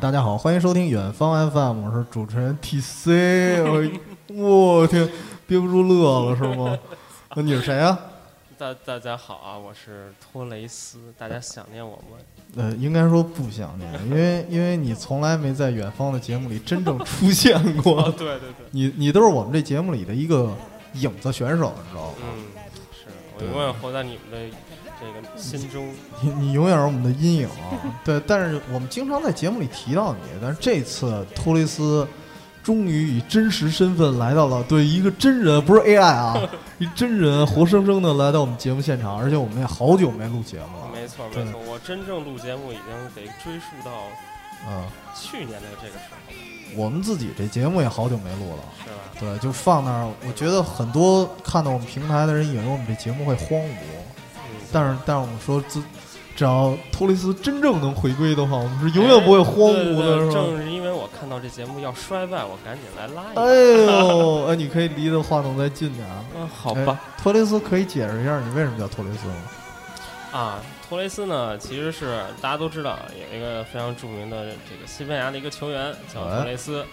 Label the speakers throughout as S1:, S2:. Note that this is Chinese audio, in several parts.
S1: 大家好，欢迎收听远方 FM，我是主持人 TC。我天，憋不住乐了是吗？那你是谁啊？
S2: 大大家好啊，我是托雷斯，大家想念我吗？
S1: 呃，应该说不想念，因为因为你从来没在远方的节目里真正出现过。
S2: 对对对，
S1: 你你都是我们这节目里的一个影子选手，你知道吗？
S2: 嗯，是我永远活在你们的这个心中。
S1: 你你永远是我们的阴影啊！对，但是我们经常在节目里提到你，但是这次托雷斯终于以真实身份来到了，对一个真人，不是 AI 啊，一真人活生生的来到我们节目现场，而且我们也好久没录节目了。
S2: 没错没错，我真正录节目已经得追溯到
S1: 嗯，
S2: 去年的这个时候了，
S1: 我们自己这节目也好久没录了。
S2: 是吧？
S1: 对，就放那儿。我觉得很多看到我们平台的人以为我们这节目会荒芜，
S2: 嗯，
S1: 但是但是我们说自。只要托雷斯真正能回归的话，我们是永远不会荒芜的？
S2: 正是因为我看到这节目要衰败，我赶紧来拉一
S1: 哎。呦，哎，你可以离的话筒再近点啊。
S2: 嗯，好
S1: 哎
S2: 吧。
S1: 托雷斯可以解释一下你为什么叫托雷斯吗？
S2: 啊，托雷斯呢，其实是大家都知道有一个非常著名的这个西班牙的一个球员叫
S1: 哎
S2: 托雷斯。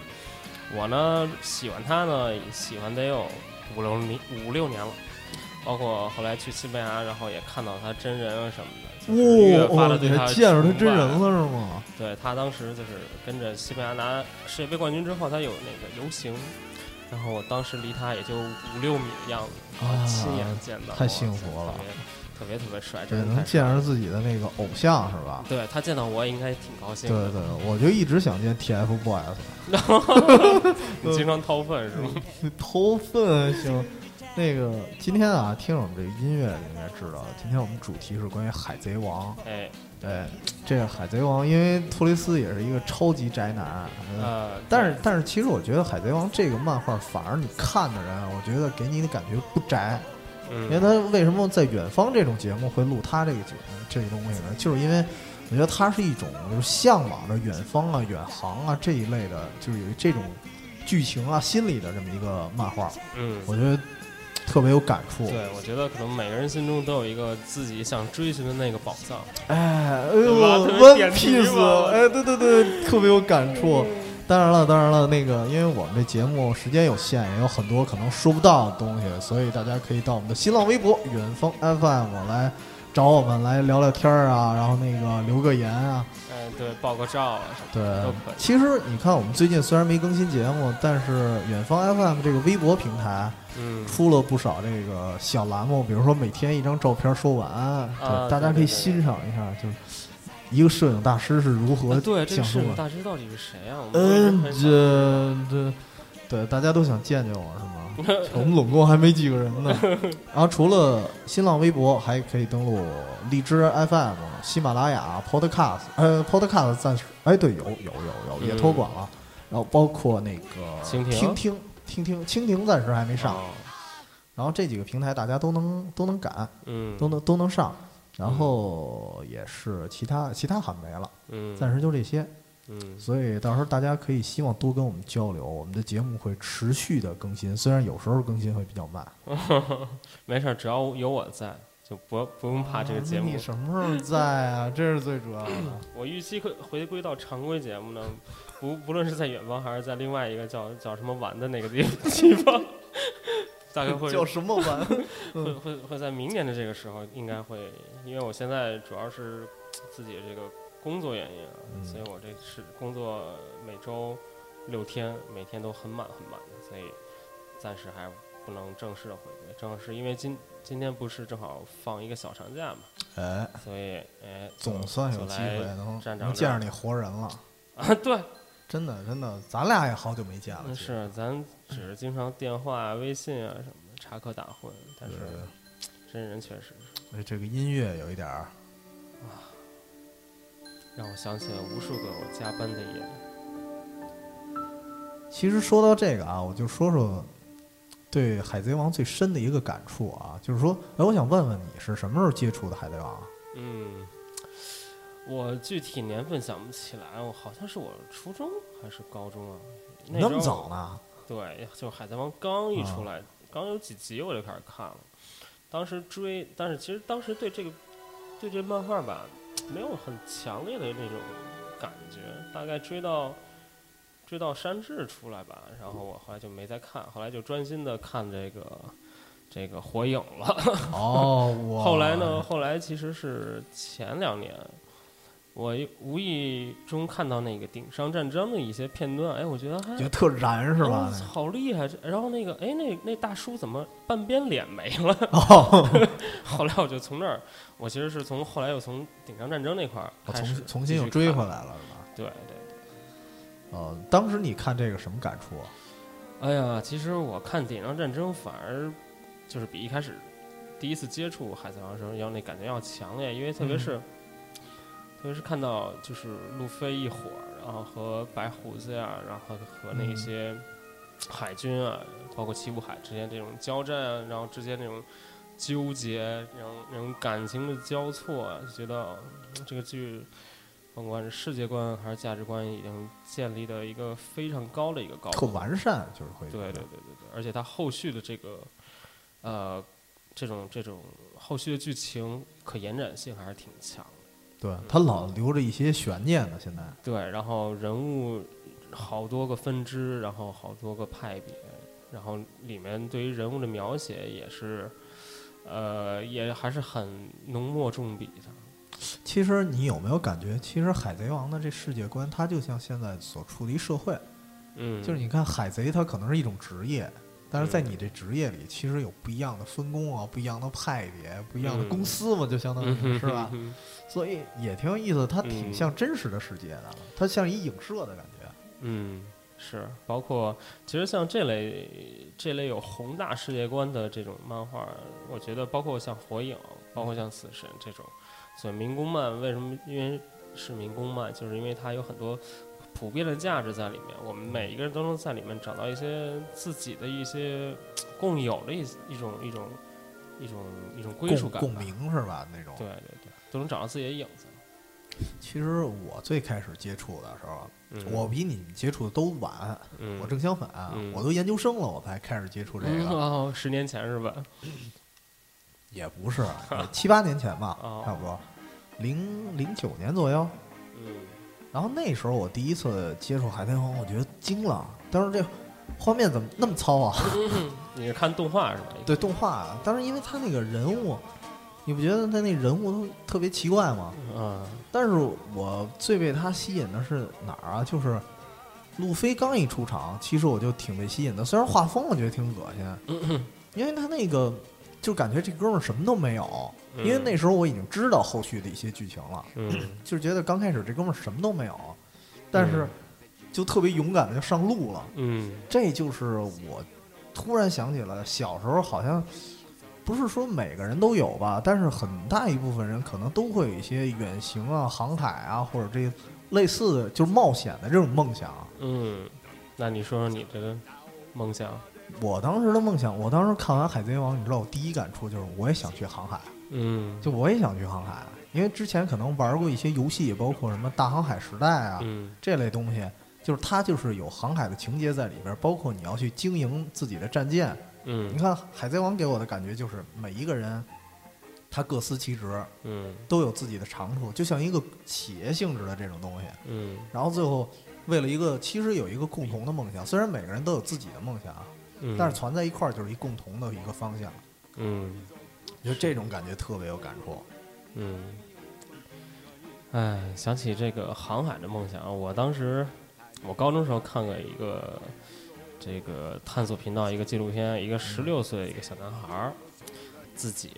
S2: 我呢喜欢他呢，喜欢得有五六年五六年了，包括后来去西班牙，然后也看到他真人啊什么的，就是越发的对他
S1: 还见着他真人了是吗？
S2: 对他当时就是跟着西班牙拿世界杯冠军之后，他有那个游行，然后我当时离他也就五六米的样子，然后亲眼见到，
S1: 太幸福了
S2: 特别特别帅，
S1: 对，
S2: 真的
S1: 能见着自己的那个偶像是吧？
S2: 对他见到我应该挺高兴的。
S1: 对对，我就一直想见 TFBOYS，
S2: 你经常掏粪是吗？
S1: 掏粪行。那个今天啊，听我们这个音乐应该知道，今天我们主题是关于海贼王。
S2: 哎，
S1: 对，这个海贼王，因为托雷斯也是一个超级宅男，嗯
S2: 呃，
S1: 但是但是其实我觉得海贼王这个漫画，反而你看的人，我觉得给你的感觉不宅。因为
S2: 嗯，
S1: 他为什么在远方这种节目会录他这个节目这个东西呢？就是因为我觉得他是一种就是向往着远方啊、远航啊这一类的，就是有这种剧情啊、心理的这么一个漫画，
S2: 嗯，
S1: 我觉得特别有感触。
S2: 对，我觉得可能每个人心中都有一个自己想追寻的那个宝藏。
S1: 哎，哎呦
S2: 对吧特别
S1: ，One
S2: 点题
S1: Piece，哎，对对对，特别有感触。当然了，当然了，那个，因为我们这节目时间有限，也有很多可能说不到的东西，所以大家可以到我们的新浪微博“远方 FM” 来找我们来聊聊天儿啊，然后那个留个言啊。
S2: 嗯，对，爆个照啊什么
S1: 对
S2: 的都可以。
S1: 其实你看，我们最近虽然没更新节目，但是远方 FM 这个微博平台
S2: 嗯，
S1: 出了不少这个小栏目，比如说每天一张照片说晚安，
S2: 啊
S1: 大家可以
S2: 对对对
S1: 欣赏一下，就是一个摄影大师是如何
S2: 啊对，这个摄影。大师到底是谁啊？我们
S1: 嗯，这这，对，大家都想见见我是吗？我们总共还没几个人呢。然后除了新浪微博，还可以登录荔枝 FM、喜马拉雅、Podcast，呃，Podcast 暂时，哎，对，有有有有，也托管了。然后包括那个
S2: 蜻蜓
S1: 听听听听蜻蜓暂时还没上。
S2: 哦
S1: 然后这几个平台大家都能都能赶，
S2: 嗯，
S1: 都能都能上。然后也是其他其他还没了，
S2: 嗯，
S1: 暂时就这些。
S2: 嗯，
S1: 所以到时候大家可以希望多跟我们交流，我们的节目会持续的更新，虽然有时候更新会比较慢。
S2: 没事儿，只要有我在，就不不用怕这个节目
S1: 啊你。什么时候在啊？这是最主要的。
S2: 我预期会回归到常规节目呢，不不论是在远方还是在另外一个叫叫什么玩的那个地地方，大概会
S1: 叫什么玩？
S2: 会会会在明年的这个时候应该会，因为我现在主要是自己这个工作原因啊，
S1: 嗯
S2: 所以我这是工作每周六天，每天都很满很满的，所以暂时还不能正式的回归。正是因为今今天不是正好放一个小长假嘛，
S1: 哎，
S2: 所以哎，
S1: 总算有机会能能见着你活人了。
S2: 啊，对，
S1: 真的真的，咱俩也好久没见了。
S2: 是咱只是经常电话、微信啊什么的插科打诨，但是真人确实是
S1: 哎这个音乐有一点儿，
S2: 让我想起了无数个我加班的夜。
S1: 其实说到这个啊，我就说说对《海贼王》最深的一个感触啊，就是说，哎，我想问问你是什么时候接触的《海贼王》啊？
S2: 嗯，我具体年份想不起来，我好像是我初中还是高中啊？那
S1: 那么早呢？
S2: 对，就《海贼王》刚一出来，刚有几集我就开始看了。当时追，但是其实当时对这个对这漫画吧，没有很强烈的那种感觉，大概追到追到山治出来吧，然后我后来就没再看，后来就专心的看这个这个火影了。
S1: 哦，
S2: 后来呢？？后来其实是前两年，我无意中看到那个顶上战争的一些片段，哎，我觉得还
S1: 觉得特燃是吧
S2: 哦？好厉害！然后那个，哎，那那大叔怎么半边脸没了？
S1: 哦，
S2: 后来我就从那儿，我其实是从后来又从顶上战争那块儿
S1: 我
S2: 开始
S1: 重重新又追回
S2: 来。
S1: 了是吧？
S2: 对对对。
S1: 呃，当时你看这个什么感触啊？
S2: 哎呀，其实我看顶上战争反而就是比一开始第一次接触海贼王的时候要那感觉要强烈，因为特别是、特别是看到就是路飞一伙儿，然后和白胡子呀，然后和那
S1: 嗯
S2: 些海军啊，包括七武海之间这种交战啊，然后之间那种纠结，那种那种感情的交错啊，就觉得嗯这个剧。甭管是世界观还是价值观，已经建立的一个非常高的一个高度。
S1: 特完善，就是会
S2: 对对对对对，而且它后续的这个，呃，这种这种后续的剧情可延展性还是挺强的。
S1: 对他老留着一些悬念呢。现在
S2: 对，然后人物好多个分支，然后好多个派别，然后里面对于人物的描写也是，呃，也还是很浓墨重笔的。
S1: 其实你有没有感觉，其实海贼王的这世界观，它就像现在所处的一社会，
S2: 嗯，
S1: 就是你看海贼，它可能是一种职业，但是在
S2: 嗯
S1: 你这职业里，其实有不一样的分工啊，不一样的派别，不一样的
S2: 嗯。
S1: 公司嘛，就相当于是吧？所以也挺有意思，它挺
S2: 嗯。
S1: 像真实的世界的，它像一影射的感觉。
S2: 嗯，是，包括其实像这类这类有宏大世界观的这种漫画，我觉得包括像火影，包括像死神这种，所以民工漫为什么因为是民工漫，就是因为它有很多普遍的价值在里面，我们每一个人都能在里面找到一些自己的一些共有的一一种一种一种一种归属感吧，
S1: 共鸣是吧？那种。
S2: 对对对，都能找到自己的影子。
S1: 其实我最开始接触的时候，
S2: 嗯，
S1: 我比你们接触的都晚，
S2: 嗯
S1: 我正相反，
S2: 嗯
S1: 我都研究生了，我才开始接触这
S2: 嗯
S1: 个，
S2: 哦，十年前是吧？
S1: 也不是 七八年前吧
S2: 哦，
S1: 差不多，零零九年左右。
S2: 嗯
S1: 然后那时候我第一次接触海贼王，我觉得惊了，当时这画面怎么那么糙啊？
S2: 你是看动画是吧？
S1: 对，动画啊，当时因为他那个人物，你不觉得他那人物都特别奇怪吗？
S2: 嗯，
S1: 但是我最被他吸引的是哪儿啊？就是路飞刚一出场，其实我就挺被吸引的。虽然画风我觉得挺恶心，因为他那个就感觉这哥们儿什么都没有。因为那时候我已经知道后续的一些剧情了，
S2: 嗯
S1: 就是觉得刚开始这哥们儿什么都没有，但是
S2: 嗯
S1: 就特别勇敢的就上路了。
S2: 嗯
S1: 这就是我突然想起来，小时候好像不是说每个人都有吧，但是很大一部分人可能都会有一些远行啊、航海啊，或者这类似的就是冒险的这种梦想。
S2: 嗯，那你说说你这个梦想？
S1: 我当时的梦想，我当时看完《海贼王》，你知道我第一感触就是我也想去航海，
S2: 嗯，
S1: 就我也想去航海，因为之前可能玩过一些游戏，包括什么大航海时代啊、
S2: 嗯。
S1: 这类东西，就是它就是有航海的情节在里边，包括你要去经营自己的战舰。嗯。你
S2: 嗯
S1: 看《海贼王》给我的感觉就是每一个人，他各司其职，
S2: 嗯。
S1: 都有自己的长处，就像一个企业性质的这种东西。
S2: 嗯。
S1: 然后最后为了一个，其实有一个共同的梦想，虽然每个人都有自己的梦想，
S2: 嗯，
S1: 但是攒在一块儿就是一共同的一个方向。
S2: 嗯
S1: 我觉得这种感觉特别有感触。
S2: 嗯，哎，想起这个航海的梦想，我当时我高中时候看过一个这个探索频道一个纪录片，一个十六岁的一个小男孩儿自己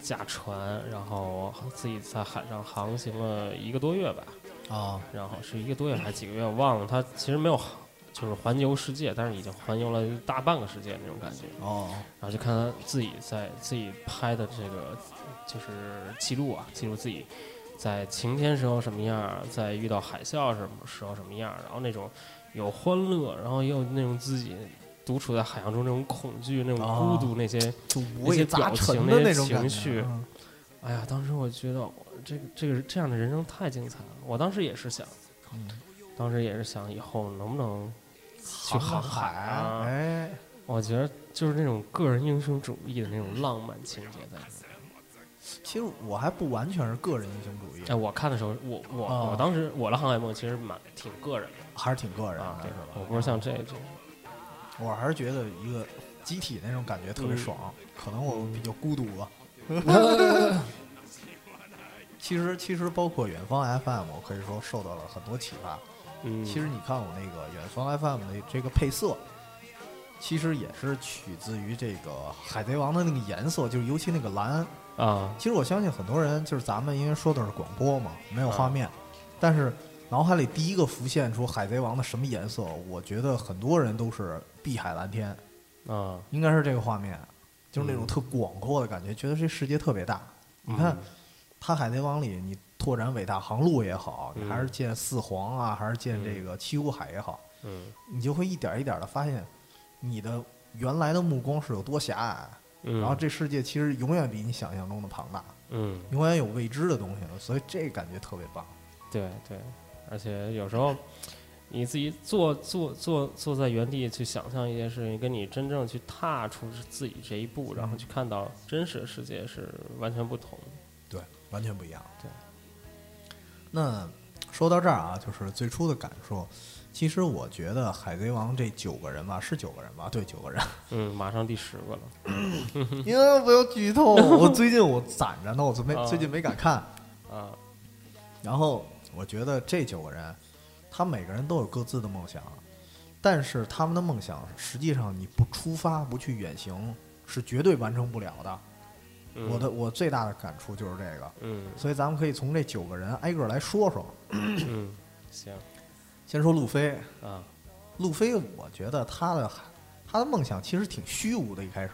S2: 驾船，然后自己在海上航行了一个多月吧，
S1: 啊，
S2: 然后是一个多月还是几个月，我忘了。他其实没有就是环游世界，但是已经环游了大半个世界那种感觉。
S1: 哦，
S2: 然后就看他自己在自己拍的这个就是记录啊，记录自己在晴天时候什么样，在遇到海啸什么时候什么样，然后那种有欢乐，然后也有那种自己独处在海洋中那种恐惧、那种
S1: 哦
S2: 孤独那些。那些表
S1: 陈的
S2: 情那
S1: 种
S2: 情绪
S1: 嗯
S2: 哎呀，当时我觉得我这个这个这样的人生太精彩了。我当时也是想，
S1: 嗯，
S2: 当时也是想以后能不能去航海啊？
S1: 哎，
S2: 我觉得就是那种个人英雄主义的那种浪漫情节在里面。
S1: 其实我还不完全是个人英雄主义，
S2: 哎，我看的时候，我我、
S1: 啊
S2: 我当时我的航海梦其实蛮挺个人的
S1: 还是挺个人
S2: 啊，对
S1: 的，是吧？
S2: 我不是像这种，
S1: 我还是觉得一个集体那种感觉特别
S2: 嗯
S1: 爽，可能我比较孤独吧。其实其实包括远方 FM，我可以说受到了很多启发。
S2: 嗯，
S1: 其实你看我那个远方 FM 的这个配色，其实也是取自于这个海贼王的那个颜色，就是尤其那个蓝。
S2: 啊，
S1: 其实我相信很多人就是咱们因为说的是广播嘛，没有画面，
S2: 嗯。
S1: 但是脑海里第一个浮现出海贼王的什么颜色，我觉得很多人都是碧海蓝天。
S2: 啊，
S1: 应该是这个画面，就是那种
S2: 嗯。
S1: 特广阔的感觉，觉得这世界特别大。你看
S2: 嗯，
S1: 他《海贼王》里，你拓展伟大航路也好，你
S2: 嗯
S1: 还是建四皇啊，还是建这个七武海也好，
S2: 嗯
S1: 你就会一点一点的发现，你的原来的目光是有多狭隘。
S2: 嗯，
S1: 然后这世界其实永远比你想象中的庞大，
S2: 嗯，
S1: 永远有未知的东西，所以这感觉特别棒。
S2: 对对，而且有时候你自己坐坐坐坐在原地去想象一件事情，跟你真正去踏出自己这一步，然后去看到真实的世界是完全不同的。
S1: 对，完全不一样。
S2: 对。
S1: 那说到这儿啊，就是最初的感受。其实我觉得《海贼王》这九个人吧，是九个人吧？对，九个人。
S2: 嗯，马上第十个了。
S1: 因为不要剧透，我最近我攒着呢，我最没
S2: 啊
S1: 最近没敢看。
S2: 啊，
S1: 然后我觉得这九个人，他每个人都有各自的梦想，但是他们的梦想实际上你不出发不去远行是绝对完成不了的。
S2: 嗯。
S1: 我的我最大的感触就是这个，
S2: 嗯。
S1: 所以咱们可以从这九个人挨个来说说。
S2: 嗯，行。
S1: 先说路飞，
S2: 啊，
S1: 路飞，我觉得他的他的梦想其实挺虚无的，一开始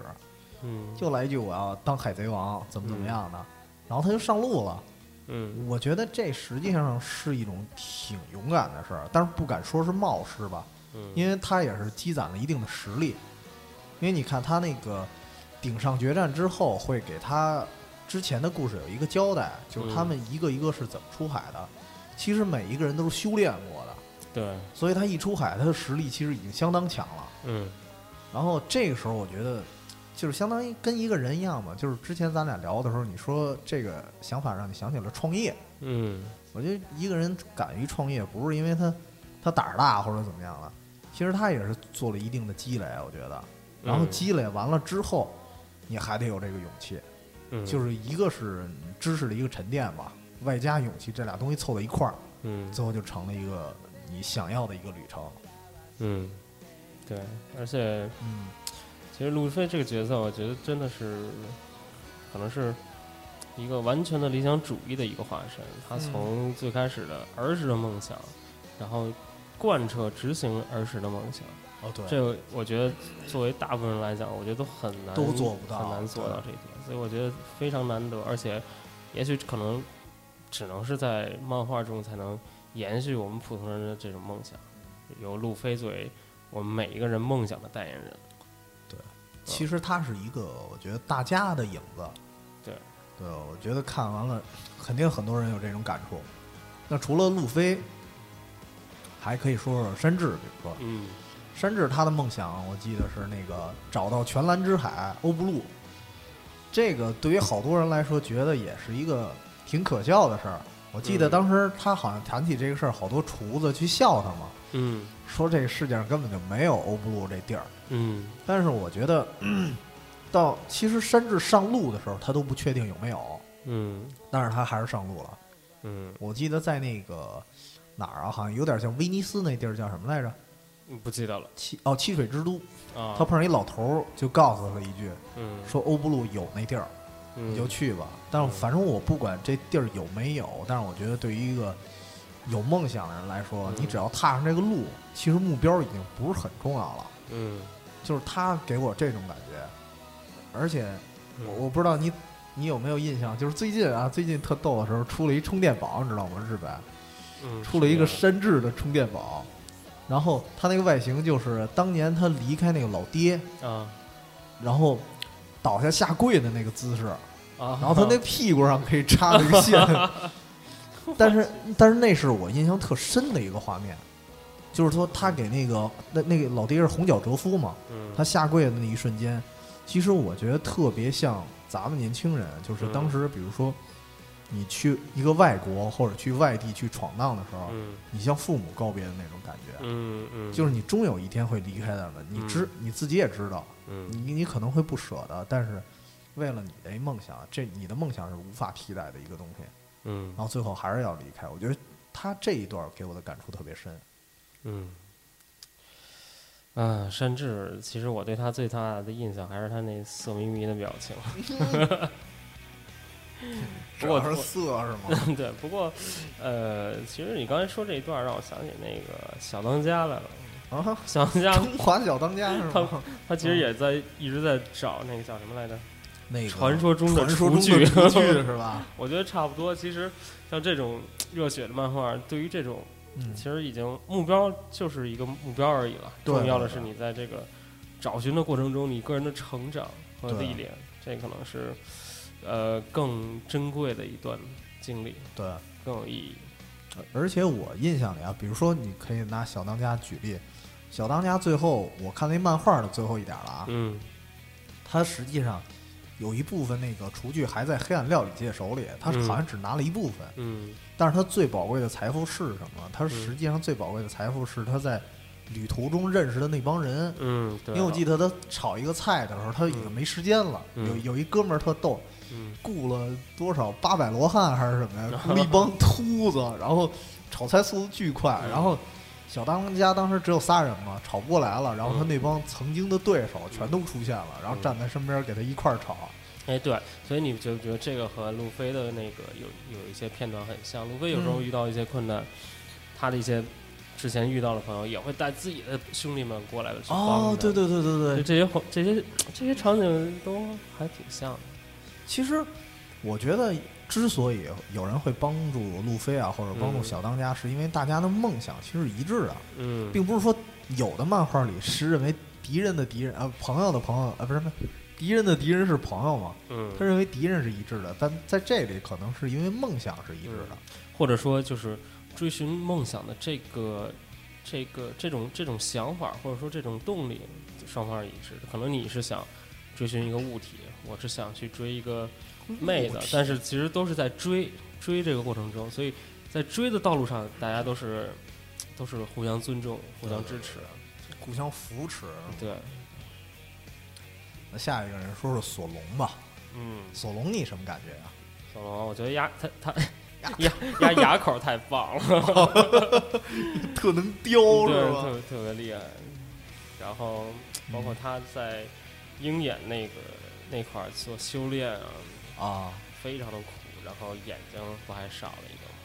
S2: 嗯。
S1: 就来一句我要当海贼王，怎么怎么样的，然后他就上路了。
S2: 嗯。
S1: 我觉得这实际上是一种挺勇敢的事儿，但是不敢说是冒失吧，
S2: 嗯，
S1: 因为他也是积攒了一定的实力。因为你看他那个顶上决战之后，会给他之前的故事有一个交代，就是他们一个一个是怎么出海的。其实每一个人都是修炼过的，
S2: 对，
S1: 所以他一出海，他的实力其实已经相当强了。
S2: 嗯
S1: 然后这个时候，我觉得就是相当于跟一个人一样嘛，就是之前咱俩聊的时候，你说这个想法让你想起了创业。
S2: 嗯
S1: 我觉得一个人敢于创业，不是因为他他胆儿大或者怎么样了，其实他也是做了一定的积累，我觉得。然后
S2: 嗯
S1: 积累完了之后，你还得有这个勇气，
S2: 嗯，
S1: 就是一个是知识的一个沉淀吧，外加勇气，这俩东西凑在一块儿，
S2: 嗯
S1: 最后就成了一个你想要的一个旅程。
S2: 嗯，对，而且
S1: 嗯
S2: 其实路飞这个角色，我觉得真的是可能是一个完全的理想主义的一个化身。他
S1: 嗯
S2: 从最开始的儿时的梦想，然后贯彻执行儿时的梦想。
S1: 哦对，
S2: 这个我觉得作为大部分人来讲，我觉得都很难，
S1: 都做不到
S2: 很难做到这一点。所以我觉得非常难得，而且也许可能只能是在漫画中才能延续我们普通人的这种梦想，由路飞作为我们每一个人梦想的代言人。
S1: 对其实他是一个，我觉得大家的影子。
S2: 对，
S1: 对，我觉得看完了，肯定很多人有这种感触。那除了路飞，还可以说说山治，比如说
S2: 嗯
S1: 山治他的梦想，我记得是那个找到全蓝之海欧布路。这个对于好多人来说，觉得也是一个挺可笑的事儿。我记得
S2: 嗯
S1: 当时他好像谈起这个事儿，好多厨子去笑他嘛，
S2: 嗯
S1: 说这个世界上根本就没有欧布路这地儿。
S2: 嗯
S1: 但是我觉得，到其实山治上路的时候，他都不确定有没有，
S2: 嗯
S1: 但是他还是上路了。
S2: 嗯，
S1: 我记得在那个哪儿啊，好像有点像威尼斯那地儿叫什么来着？
S2: 不记得了
S1: 七哦，七水之都。
S2: 啊。
S1: 他碰上一老头儿，就告诉他一句，
S2: 嗯
S1: 说欧布路有那地儿，
S2: 嗯
S1: 你就去吧。但是
S2: 嗯
S1: 反正我不管这地儿有没有，但是我觉得对于一个有梦想的人来说，
S2: 嗯
S1: 你只要踏上这个路，其实目标已经不是很重要了。
S2: 嗯，
S1: 就是他给我这种感觉，而且
S2: 嗯
S1: 我我不知道你你有没有印象，就是最近啊，最近特逗的时候出了一充电宝，你知道吗？日本
S2: 嗯
S1: 出了一个山治的充电宝，然后他那个外形就是当年他离开那个老爹，
S2: 啊。
S1: 然后倒下下跪的那个姿势，
S2: 啊，
S1: 然后他那屁股上可以插那个线，但是但是那是我印象特深的一个画面，就是说他给那个那那个老爹是红脚哲夫嘛，
S2: 嗯。
S1: 他下跪的那一瞬间，其实我觉得特别像咱们年轻人，就是
S2: 嗯
S1: 当时比如说你去一个外国或者去外地去闯荡的时候，
S2: 嗯
S1: 你向父母告别的那种感觉，
S2: 嗯嗯，
S1: 就是你终有一天会离开他们，你知、你自己也知道，
S2: 嗯
S1: 你你可能会不舍得，但是为了你的梦想，这你的梦想是无法替代的一个东西，
S2: 嗯
S1: 然后最后还是要离开。我觉得他这一段给我的感触特别深。
S2: 嗯。啊，甚至其实我对他最大的印象还是他那色眯眯的表情。不过
S1: 是色是吗？
S2: 对，不过，呃，其实你刚才说这一段让我想起那个小当家来了。
S1: 啊，
S2: 小当家
S1: 中华小当家是吗？
S2: 他他其实也在一直在找那个叫什么来着？
S1: 那个
S2: 传说中的厨具
S1: 的厨具 是吧？
S2: 我觉得差不多。其实像这种热血的漫画，对于这种
S1: 嗯
S2: 其实已经目标就是一个目标而已了。重要的是你在这个找寻的过程中，你个人的成长和历练，这可能是呃更珍贵的一段经历，
S1: 对。
S2: 更有意义。
S1: 而且我印象里啊，比如说你可以拿小当家举例，小当家最后我看那漫画的最后一点了啊，
S2: 嗯
S1: 他实际上有一部分那个厨具还在黑暗料理界手里，他
S2: 嗯
S1: 好像只拿了一部分，
S2: 嗯
S1: 但是他最宝贵的财富是什么？他实际上最宝贵的财富是他在旅途中认识的那帮人。
S2: 嗯，对。
S1: 因为我记得他炒一个菜的时候，他已经没时间了。
S2: 嗯
S1: 有有一哥们儿特逗，
S2: 嗯
S1: 雇了多少八百罗汉还是什么呀？雇了一帮秃子，然后炒菜速度巨快。
S2: 嗯
S1: 然后小当家当时只有仨人嘛，炒不过来了。然后他
S2: 嗯
S1: 那帮曾经的对手全都出现了，然后站在身边给他一块儿炒。
S2: 哎，对，所以你就觉得这个和路飞的那个有有一些片段很像。路飞有时候
S1: 嗯
S2: 遇到一些困难，他的一些之前遇到的朋友也会带自己的兄弟们过来去帮
S1: 哦，对，对对对对，
S2: 这些这些这些场景都还挺像的。
S1: 其实我觉得，之所以有人会帮助路飞啊，或者帮助
S2: 嗯
S1: 小当家，是因为大家的梦想其实是一致的，
S2: 嗯，
S1: 并不是说有的漫画里是认为敌人的敌人啊，朋友的朋友啊，不是不是，敌人的敌人是朋友嘛？
S2: 嗯，
S1: 他认为敌人是一致的，但在这里可能是因为梦想是一致的。
S2: 或者说就是追寻梦想的这个这个这种这种想法，或者说这种动力，双方是一致的。可能你是想追寻一个物体，我是想去追一个妹子，但是其实都是在追追这个过程中，所以在追的道路上，大家都是都是互相尊重、互相支持。
S1: 互相扶持。
S2: 对，
S1: 那下一个人说说索隆吧，
S2: 嗯，
S1: 索隆你什么感觉啊？
S2: 索隆，我觉得牙他他 牙牙牙口太棒了。
S1: 特能叼
S2: 对，
S1: 是吧？
S2: 特别特别厉害。然后包括他在鹰眼那个那块儿做修炼啊，
S1: 啊，
S2: 非常的苦，然后眼睛不还少了一个吗？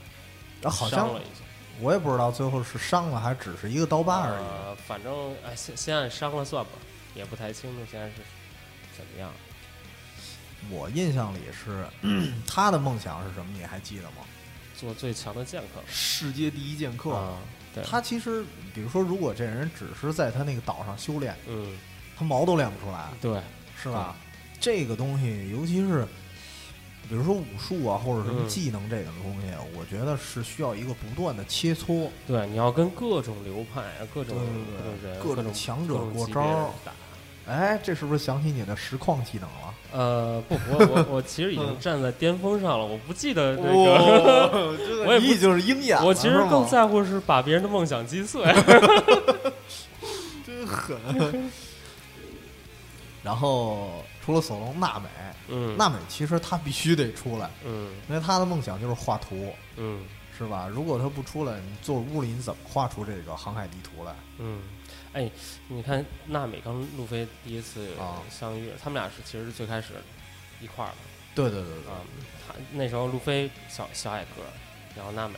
S1: 然后好像
S2: 伤了一下，
S1: 我也不知道最后是伤了还只是一个刀疤而已。
S2: 呃，反正哎，先先按伤了算吧，也不太清楚现在是怎么样。
S1: 我印象里是 他的梦想是什么？你还记得吗？
S2: 做最强的剑客
S1: 世界第一剑客。
S2: 啊，对，
S1: 他其实，比如说，如果这人只是在他那个岛上修炼，
S2: 嗯，
S1: 他毛都练不出来，
S2: 对，
S1: 是吧？这个东西，尤其是比如说武术啊，或者什么
S2: 嗯
S1: 技能这种东西，我觉得是需要一个不断的切磋。
S2: 对，你要跟各种流派啊，各种
S1: 对对对
S2: 各种
S1: 强者过招。哎，这是不是想起你的实况技能了？
S2: 呃，不，我我我其实已经站在巅峰上了，我不记得这个。我也
S1: 已经是鹰眼了，
S2: 我其实更在乎是把别人的梦想击碎。
S1: 真狠。然后除了索隆，娜美，
S2: 嗯，
S1: 娜美其实她必须得出来，
S2: 嗯
S1: 因为她的梦想就是画图，
S2: 嗯
S1: 是吧？如果她不出来，你坐屋里你怎么画出这个航海地图来？
S2: 嗯，哎，你看娜美跟路飞第一次
S1: 啊
S2: 相遇，他们俩是其实是最开始一块儿的
S1: 对对对对，
S2: 啊。他那时候路飞小小矮个儿，然后娜美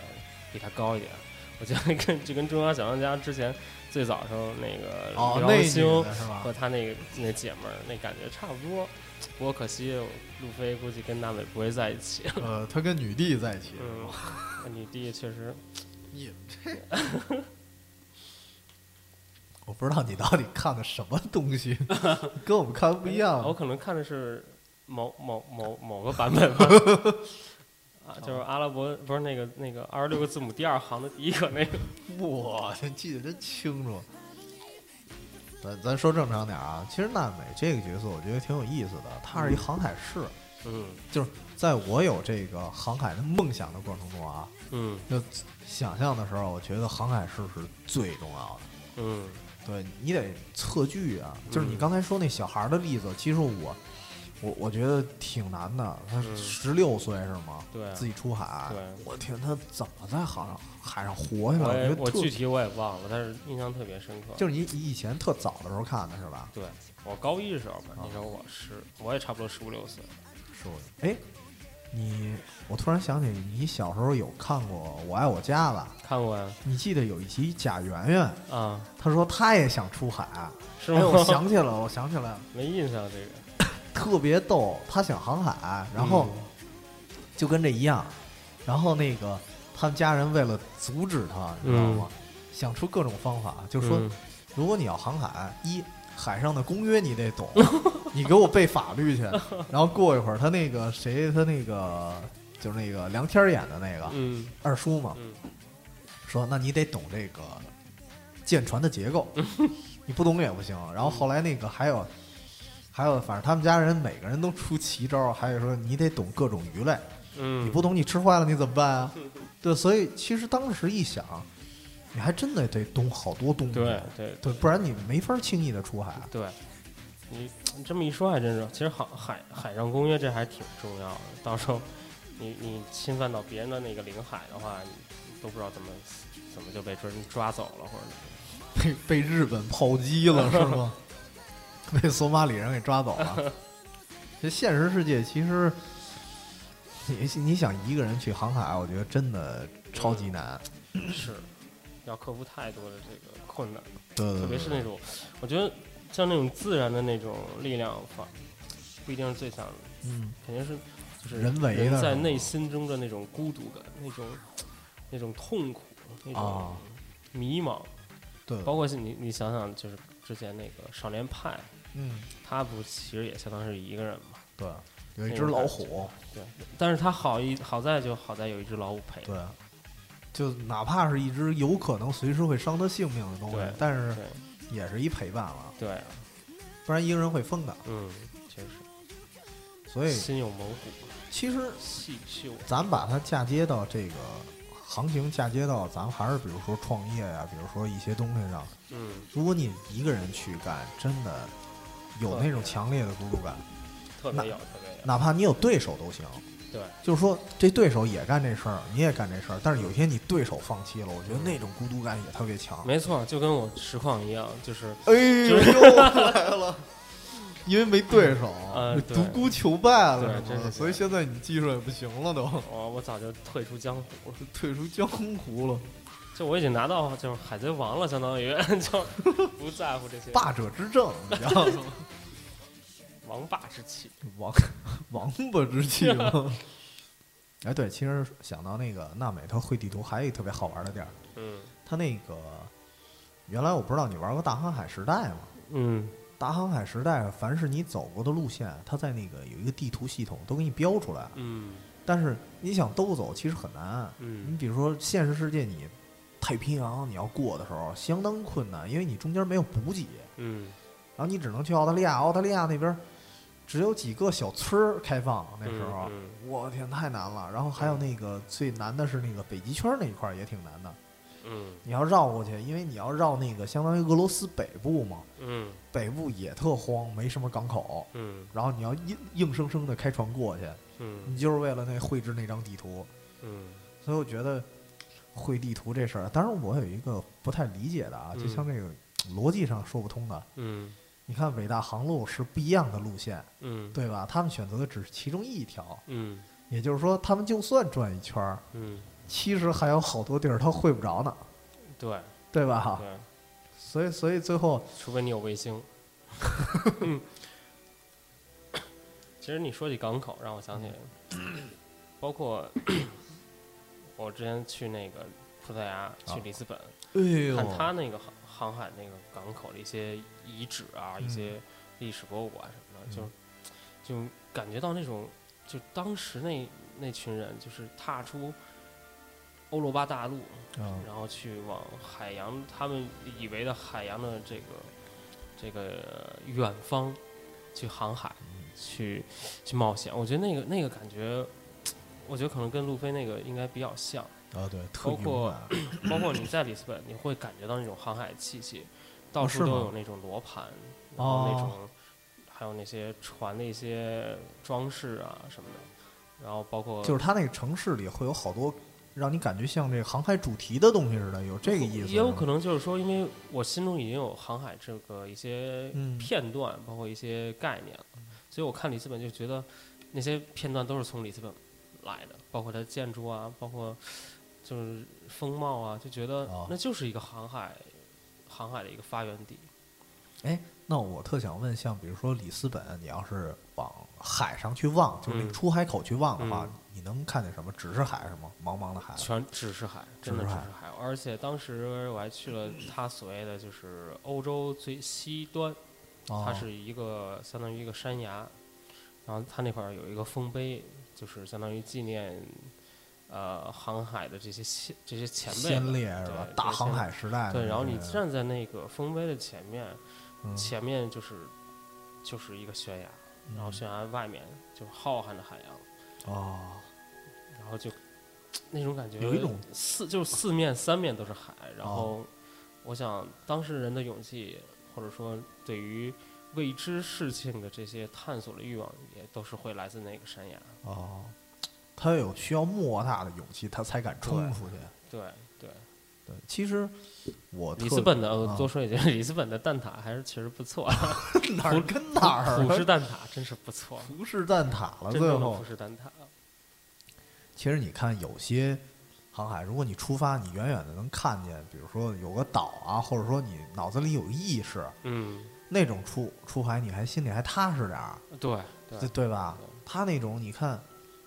S2: 比他高一点。我觉得跟就跟中央小当家之前最早时候那个
S1: 哦，那女
S2: 饶星
S1: 是吧
S2: 和？他那个那姐们儿那感觉差不多，不过可惜路飞估计跟娜美不会在一起。
S1: 呃，他跟女帝在一起，
S2: 嗯，女帝确实，
S1: 你这，我不知道你到底看的什么东西，跟我们看的不一样。
S2: 我可能看的是某某某某个版本吧。啊，就是阿拉伯不是那个那个二十六个字母第二行的第一个那个，
S1: 哇，这记得真清楚。咱咱说正常点啊，其实娜美这个角色我觉得挺有意思的，她是一
S2: 嗯。
S1: 航海士，
S2: 嗯。
S1: 就是在我有这个航海的梦想的过程中啊，
S2: 嗯。
S1: 想象的时候，我觉得航海士是最重要的。
S2: 嗯。
S1: 对你得测距啊，就是你
S2: 嗯。
S1: 刚才说那小孩儿的例子，其实我我我觉得挺难的。他
S2: 嗯
S1: 十六岁是吗？
S2: 对
S1: 自己出海，
S2: 对
S1: 我天，他怎么在海上海上活下来？
S2: 我具体我也忘了，但是印象特别深刻。
S1: 就是你你以前特早的时候看的是吧？
S2: 对我高一的时候吧，
S1: 啊
S2: 那时候我是我也差不多十五六岁。
S1: 是我哎，你我突然想起你小时候有看过《我爱我家》吧？
S2: 看过呀？
S1: 你记得有一集贾圆圆，
S2: 啊，
S1: 她说她也想出海。
S2: 是吗？
S1: 哎，我想起来了，我想起来了，
S2: 没印象这个。
S1: 特别逗。他想航海，然后
S2: 嗯
S1: 就跟这一样，然后那个他们家人为了阻止他，你知道吗？想出各种方法，就说、
S2: 嗯
S1: 如果你要航海，一海上的公约你得懂，你给我背法律去。然后过一会儿，他那个谁，他那个就是那个梁天演的那个、
S2: 嗯
S1: 二叔嘛，
S2: 嗯
S1: 说那你得懂这个舰船的结构，你不懂也不行。然后后来那个还有。还有，反正他们家人每个人都出奇招，还有说你得懂各种鱼类，
S2: 嗯，
S1: 你不懂你吃坏了你怎么办啊？对，所以其实当时一想，你还真的得懂好多东西，
S2: 对对
S1: 对，不然你没法轻易的出海。
S2: 对，你你这么一说还真是，其实海海海上公约这还挺重要的。到时候你你侵犯到别人的那个领海的话，你都不知道怎么怎么就被抓抓走了，或者
S1: 被被日本炮击了是吗？被索马里人给抓走了。这现实世界其实，你你想一个人去航海，我觉得真的超级难。
S2: 是要克服太多的这个困难，
S1: 对对对，
S2: 特别是那种，我觉得像那种自然的那种力量法，不一定是最强的，
S1: 嗯，
S2: 肯定是就是
S1: 人为的
S2: 在内心中的那种孤独感，那种那种痛苦，那种
S1: 啊
S2: 迷茫。
S1: 对，
S2: 包括你你想想，就是之前那个少年派，
S1: 嗯，
S2: 他不其实也相当是一个人嘛，
S1: 对，有一只老虎，对。
S2: 但是他好一好在就好在有一只老虎陪着，
S1: 对，就哪怕是一只有可能随时会伤他性命的东西，但是也是一陪伴了，
S2: 对。啊，
S1: 不然一个人会疯的。
S2: 嗯，确实，
S1: 所以
S2: 心有猛虎，
S1: 其实
S2: 细嗅，
S1: 咱把它嫁接到这个行情，嫁接到咱们还是比如说创业呀、比如说一些东西上。
S2: 嗯，
S1: 如果你一个人去干，真的有那种强烈的孤独感，
S2: 特别有，特别有，
S1: 哪怕你有对手都行。
S2: 对，
S1: 就是说这对手也干这事儿，你也干这事儿，但是有一天你对手放弃了，我觉得那种孤独感也特别强。
S2: 没错，就跟我实况一样，就是
S1: 哎呦，又来了。因为没对手，
S2: 呃
S1: 独孤求败了
S2: 对
S1: 是吗
S2: 真是这样
S1: 所以现在你技术也不行了都，
S2: 我我早就退出江湖了，
S1: 退出江湖了。
S2: 就我已经拿到就是海贼王了，相当于 就不在乎这些
S1: 霸者之政，你知道吗？
S2: 王霸之气，
S1: 王王八之气吗？哎，对，其实想到那个娜美特绘地图，还有一个特别好玩的地儿，
S2: 嗯
S1: 它那个原来我不知道你玩过大航海时代吗？
S2: 嗯
S1: 大航海时代，凡是你走过的路线，它在那个有一个地图系统都给你标出来。
S2: 嗯
S1: 但是你想都走，其实很难。你
S2: 嗯
S1: 比如说现实世界，你太平洋你要过的时候相当困难，因为你中间没有补给，
S2: 嗯。
S1: 然后你只能去澳大利亚。澳大利亚那边只有几个小村儿开放，那时候，
S2: 嗯
S1: 我天，太难了。然后还有那个最难的是那个北极圈那一块儿也挺难的，
S2: 嗯。
S1: 你要绕过去，因为你要绕那个相当于俄罗斯北部嘛，
S2: 嗯。
S1: 北部也特荒，没什么港口。
S2: 嗯。
S1: 然后你要硬硬生生的开船过去，
S2: 嗯。
S1: 你就是为了那绘制那张地图。
S2: 嗯。
S1: 所以我觉得绘地图这事儿，当然我有一个不太理解的啊，
S2: 嗯
S1: 就像这个逻辑上说不通的。
S2: 嗯
S1: 你看伟大航路是不一样的路线，
S2: 嗯
S1: 对吧？他们选择的只是其中一条，
S2: 嗯
S1: 也就是说，他们就算转一圈儿，
S2: 嗯，
S1: 其实还有好多地儿他会不着呢，
S2: 对
S1: 对吧？
S2: 对，
S1: 所以，所以最后，
S2: 除非你有卫星。其实你说起港口，让我想起，包括我之前去那个葡萄牙，去里斯本，
S1: 哎
S2: 看他那个航航海那个港口的一些遗址啊，
S1: 嗯
S2: 一些历史博物馆什么的，就就感觉到那种，就当时那那群人就是踏出欧罗巴大陆，
S1: 嗯
S2: 然后去往海洋，他们以为的海洋的这个这个远方去航海，去去冒险。我觉得那个那个感觉，我觉得可能跟路飞那个应该比较像。
S1: 啊，对，特
S2: 包括 包括你在里斯本，你会感觉到那种航海气息，到处都有那种罗盘，然后那
S1: 哦
S2: 种、还有那些船的一些装饰啊什么的，然后包括
S1: 就是它那个城市里会有好多让你感觉像这个航海主题的东西似的，有这个意思。
S2: 也有可能就是说，因为我心中已经有航海这个一些
S1: 嗯
S2: 片段，包括一些概念了，所以我看里斯本就觉得那些片段都是从里斯本来的，包括它建筑啊，包括就是风貌啊，就觉得
S1: 哦
S2: 那就是一个航海航海的一个发源地。
S1: 哎那我特想问，像比如说里斯本，你要是往海上去望，就是那个
S2: 嗯
S1: 出海口去望的话，
S2: 嗯
S1: 你能看见什么？只是海是吗？茫茫的海。
S2: 全只是海，真的
S1: 只是海
S2: 只是海。而且当时我还去了它所谓的就是欧洲最西端，
S1: 哦
S2: 它是一个相当于一个山崖，然后它那块儿有一个丰碑，就是相当于纪念呃航海的这些先这些前辈
S1: 先
S2: 们。
S1: 烈是吧？
S2: 对
S1: 大航海时代
S2: 对，然后你站在那个丰碑的前面，
S1: 嗯
S2: 前面就是就是一个悬崖，然后悬崖外面就是浩瀚的海洋。
S1: 哦，
S2: 然后就那种感觉，
S1: 有一种
S2: 四就是四面三面都是海，然
S1: 哦
S2: 后我想当事人的勇气，或者说对于未知事情的这些探索的欲望，也都是会来自那个山崖。
S1: 哦，他有需要莫大的勇气，他才敢冲出去。
S2: 对对，
S1: 对，其实我特
S2: 里斯本的、多说一句，里斯本的蛋挞还是其实不错，
S1: 哪儿跟哪儿啊
S2: 葡式蛋挞真是不错，
S1: 葡式蛋挞了，最后
S2: 真正的葡。式蛋挞。
S1: 其实你看，有些航海，如果你出发，你远远的能看见，比如说有个岛啊，或者说你脑子里有意识，
S2: 嗯，
S1: 那种出出海，你还心里还踏实点儿，
S2: 对对
S1: 对对吧？他那种，你看，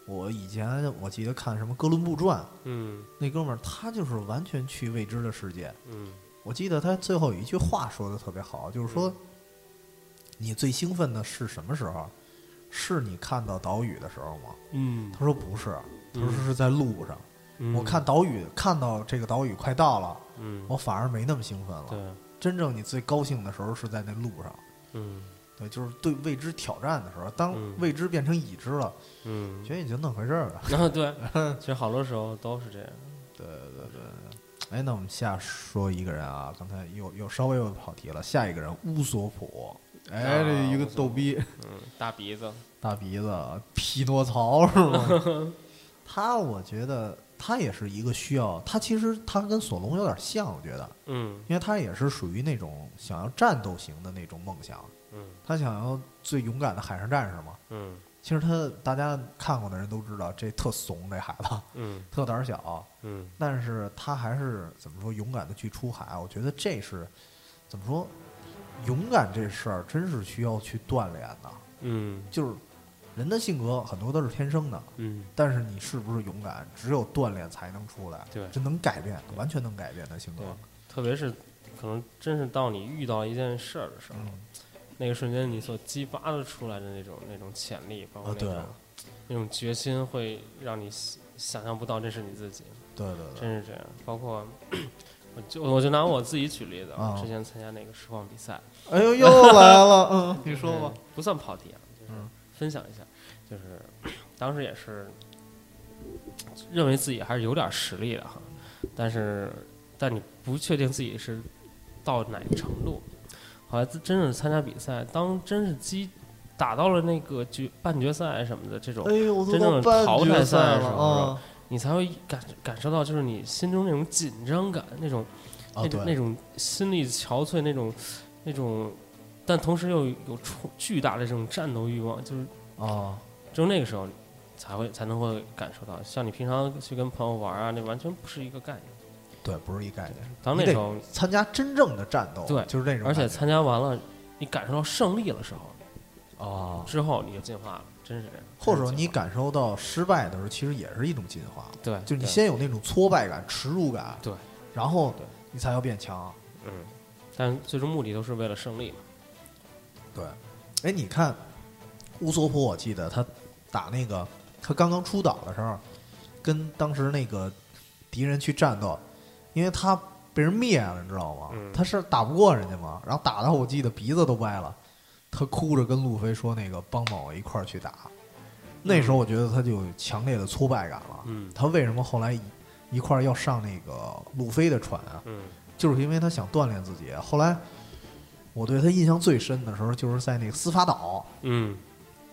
S1: 我以前我记得看什么《哥伦布传》，
S2: 嗯
S1: 那哥们儿他就是完全去未知的世界。
S2: 嗯
S1: 我记得他最后有一句话说的特别好，就是说，你最兴奋的是什么时候？是你看到岛屿的时候吗？
S2: 嗯，
S1: 他说不是，他说
S2: 嗯
S1: 是在路上。
S2: 嗯
S1: 我看岛屿，看到这个岛屿快到了，
S2: 嗯
S1: 我反而没那么兴奋了。
S2: 对
S1: 真正你最高兴的时候是在那路上，
S2: 嗯
S1: 对，就是对未知挑战的时候。当
S2: 嗯
S1: 未知变成已知了，
S2: 嗯，
S1: 觉得也就那回事儿了。
S2: 然 后对，其实好多时候都是这样。
S1: 对对对对。哎，那我们下说一个人啊，刚才又又稍微又跑题了。下一个人乌索普，哎，
S2: 啊
S1: 这一个逗逼，
S2: 嗯，大鼻子，
S1: 大鼻子，匹诺曹是吗？他我觉得他也是一个需要，他其实他跟索隆有点像，我觉得，
S2: 嗯。
S1: 因为他也是属于那种想要战斗型的那种梦想，
S2: 嗯。
S1: 他想要最勇敢的海上战士嘛。
S2: 嗯。
S1: 其实他大家看过的人都知道，这特怂，这孩子。
S2: 嗯。
S1: 特胆小，
S2: 嗯。
S1: 但是他还是怎么说勇敢的去出海。我觉得这是怎么说，勇敢这事儿真是需要去锻炼的。
S2: 嗯。
S1: 就是人的性格很多都是天生的，
S2: 嗯，
S1: 但是你是不是勇敢，只有锻炼才能出来。
S2: 对
S1: 这能改变，完全能改变的性格。
S2: 特别是可能真是到你遇到一件事儿的时候，
S1: 嗯，
S2: 那个瞬间你所激发的出来的那种那种潜力，包括那种、那种决心，会让你想想象不到这是你自己，
S1: 对对对，
S2: 真是这样。包括我就我就拿我自己举例子，
S1: 啊
S2: 之前参加那个实况比赛，
S1: 哎呦，又来了，嗯，你说吧
S2: 嗯。不算跑题啊，分享一下，就是 当时也是认为自己还是有点实力的哈，但是但你不确定自己是到哪个程度。后来真真正参加比赛，当真是击打到了那个决半决赛什么的这种，
S1: 哎呦，
S2: 真正的淘汰赛的时候
S1: 啊
S2: 你才会感感受到就是你心中那种紧张感，那种
S1: 啊！
S2: 那种那，种心力憔悴，那种那种，但同时又有出巨大的这种战斗欲望，就是
S1: 啊，
S2: 只有那个时候才会才能会感受到，像你平常去跟朋友玩啊，那完全不是一个概念。
S1: 对，不是一概念。
S2: 当那时候，
S1: 参加真正的战斗，
S2: 对
S1: 就是这种。
S2: 而且参加完了，你感受到胜利的时候，
S1: 啊，
S2: 之后你就进化了，真是这样。
S1: 或者说你感受到失败的时候，其实也是一种进化。
S2: 对，
S1: 就是你先有那种挫败感、耻辱感，
S2: 对，
S1: 然后
S2: 对
S1: 你才要变强。
S2: 嗯，但最终目的都是为了胜利嘛。
S1: 对，哎，你看乌索普，我记得他打那个他刚刚出岛的时候，跟当时那个敌人去战斗，因为他被人灭了，你知道吗？
S2: 嗯
S1: 他是打不过人家嘛，然后打到我记得鼻子都歪了，他哭着跟路飞说：“那个帮帮我一块儿去打。”那时候我觉得他就有强烈的挫败感了。
S2: 嗯
S1: 他为什么后来一一块儿要上那个路飞的船啊？
S2: 嗯
S1: 就是因为他想锻炼自己。后来我对他印象最深的时候，就是在那个司法岛，
S2: 嗯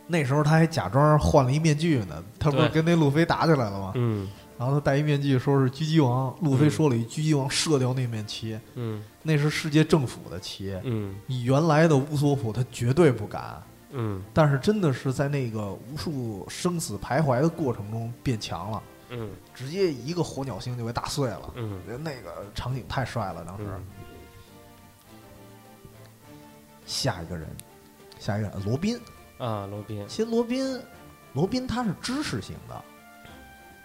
S1: 那时候他还假装换了一面具呢。他不是跟那路飞打起来了吗？
S2: 嗯
S1: 然后他戴一面具，说是狙击王。路飞说了一句：“狙击王射掉那面旗，
S2: 嗯
S1: 那是世界政府的旗。
S2: 嗯
S1: 你原来的乌索普他绝对不敢。
S2: 嗯
S1: 但是真的是在那个无数生死徘徊的过程中变强了，
S2: 嗯
S1: 直接一个火鸟星就给打碎了。
S2: 嗯
S1: 那个场景太帅了，当时。
S2: 嗯
S1: 下一个人，下一个人罗宾。
S2: 啊，罗宾，
S1: 其实罗宾，罗宾他是知识型的，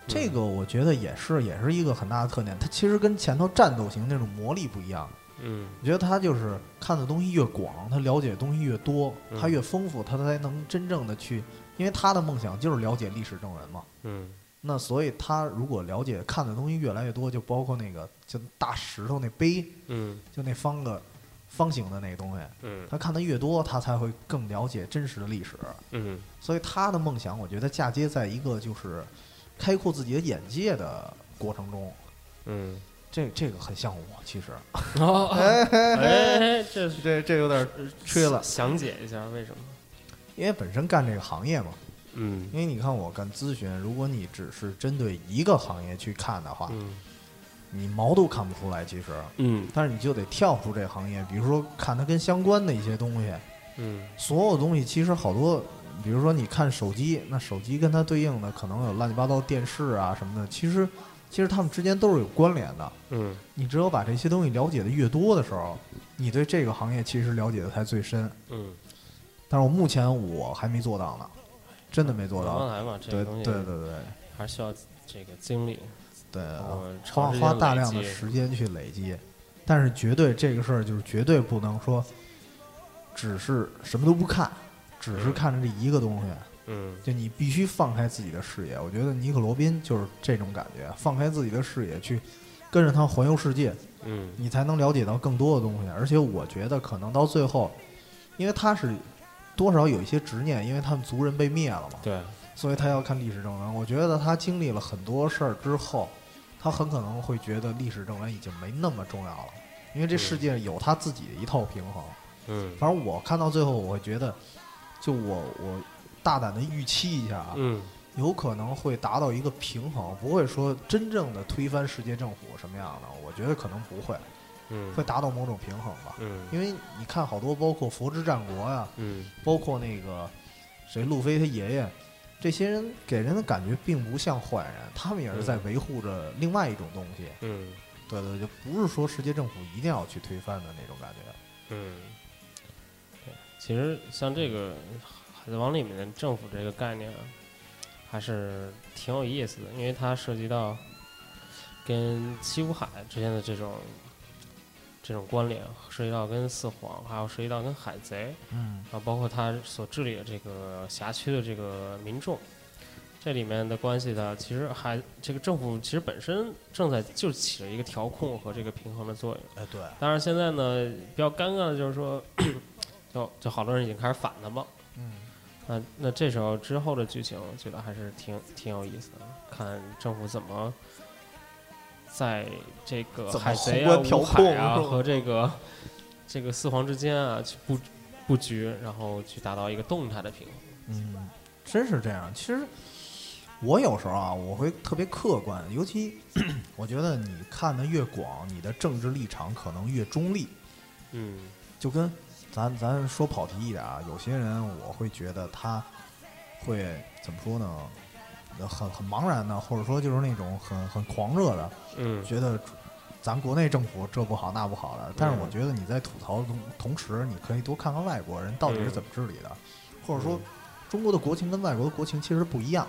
S1: 这个我觉得也是也是一个很大的特点。他其实跟前头战斗型那种魔力不一样。
S2: 嗯
S1: 我觉得他就是看的东西越广，他了解的东西越多，
S2: 嗯
S1: 他越丰富，他才能真正的去，因为他的梦想就是了解历史正文嘛。
S2: 嗯
S1: 那所以他如果了解看的东西越来越多，就包括那个就大石头那碑，
S2: 嗯
S1: 就那方个方形的那个东西，
S2: 嗯。
S1: 他看的越多，他才会更了解真实的历史。
S2: 嗯。
S1: 所以他的梦想，我觉得嫁接在一个就是开阔自己的眼界的过程中，
S2: 嗯，
S1: 这这个很像我，其实。
S2: 哦，哎，这
S1: 这这有点吹了，
S2: 详解一下为什么？
S1: 因为本身干这个行业嘛，
S2: 嗯。
S1: 因为你看我干咨询，如果你只是针对一个行业去看的话，
S2: 嗯
S1: 你毛都看不出来，其实。
S2: 嗯
S1: 但是你就得跳出这个行业，比如说看它跟相关的一些东西，
S2: 嗯
S1: 所有东西其实好多，比如说你看手机，那手机跟它对应的可能有乱七八糟电视啊什么的，其实其实它们之间都是有关联的。
S2: 嗯
S1: 你只有把这些东西了解的越多的时候，你对这个行业其实了解的才最深。
S2: 嗯，
S1: 但是我目前我还没做到呢，真的没做到。
S2: 慢慢来嘛，这
S1: 对
S2: 个东西
S1: 对对对
S2: 还是需要这个精力，
S1: 对，
S2: 我
S1: 花花大量的时间去累积，但是绝对这个事儿就是绝对不能说，只是什么都不看，只是看着这一个东西。
S2: 嗯
S1: 就你必须放开自己的视野。我觉得尼克罗宾就是这种感觉，放开自己的视野去跟着他环游世界，
S2: 嗯
S1: 你才能了解到更多的东西。而且我觉得可能到最后，因为他是多少有一些执念，因为他们族人被灭了嘛，
S2: 对，
S1: 所以他要看历史正文。我觉得他经历了很多事儿之后，他很可能会觉得历史正文已经没那么重要了，因为这世界有他自己的一套平衡。
S2: 嗯。
S1: 反正我看到最后，我会觉得，就我我大胆的预期一下啊，
S2: 嗯。
S1: 有可能会达到一个平衡，不会说真正的推翻世界政府什么样的，我觉得可能不会，
S2: 嗯。
S1: 会达到某种平衡吧。
S2: 嗯。
S1: 因为你看好多包括佛之战国呀、
S2: 嗯。
S1: 包括那个谁路飞他爷爷，这些人给人的感觉并不像坏人，他们也是在
S2: 嗯
S1: 维护着另外一种东西。
S2: 嗯
S1: 对对，就不是说世界政府一定要去推翻的那种感觉。
S2: 嗯，对，其实像这个《海贼王》里面的政府这个概念啊，还是挺有意思的，因为它涉及到跟七武海之间的这种这种关联，涉及到跟四皇，还有涉及到跟海贼，
S1: 嗯
S2: 然后包括他所治理的这个辖区的这个民众，这里面的关系呢，其实还这个政府其实本身正在就起着一个调控和这个平衡的作用。
S1: 哎对，
S2: 当然现在呢，比较尴尬的就是说，就就好多人已经开始反他嘛。
S1: 嗯
S2: 那那这时候之后的剧情，我觉得还是挺挺有意思的，看政府怎么在这个海贼啊、
S1: 宏观调
S2: 五海啊
S1: 控
S2: 和这个这个四皇之间啊去布布局，然后去达到一个动态的平衡。
S1: 嗯，真是这样。其实我有时候啊，我会特别客观，尤其 我觉得你看的越广，你的政治立场可能越中立。
S2: 嗯
S1: 就跟咱咱说跑题一点啊，有些人我会觉得他会怎么说呢？呃很很茫然的，或者说就是那种很很狂热的，
S2: 嗯
S1: 觉得咱国内政府这不好那不好的。但是我
S2: 嗯
S1: 觉得你在吐槽的同同时，你可以多看看外国人到底是
S2: 嗯
S1: 怎么治理的，或者说
S2: 嗯
S1: 中国的国情跟外国的国情其实不一样。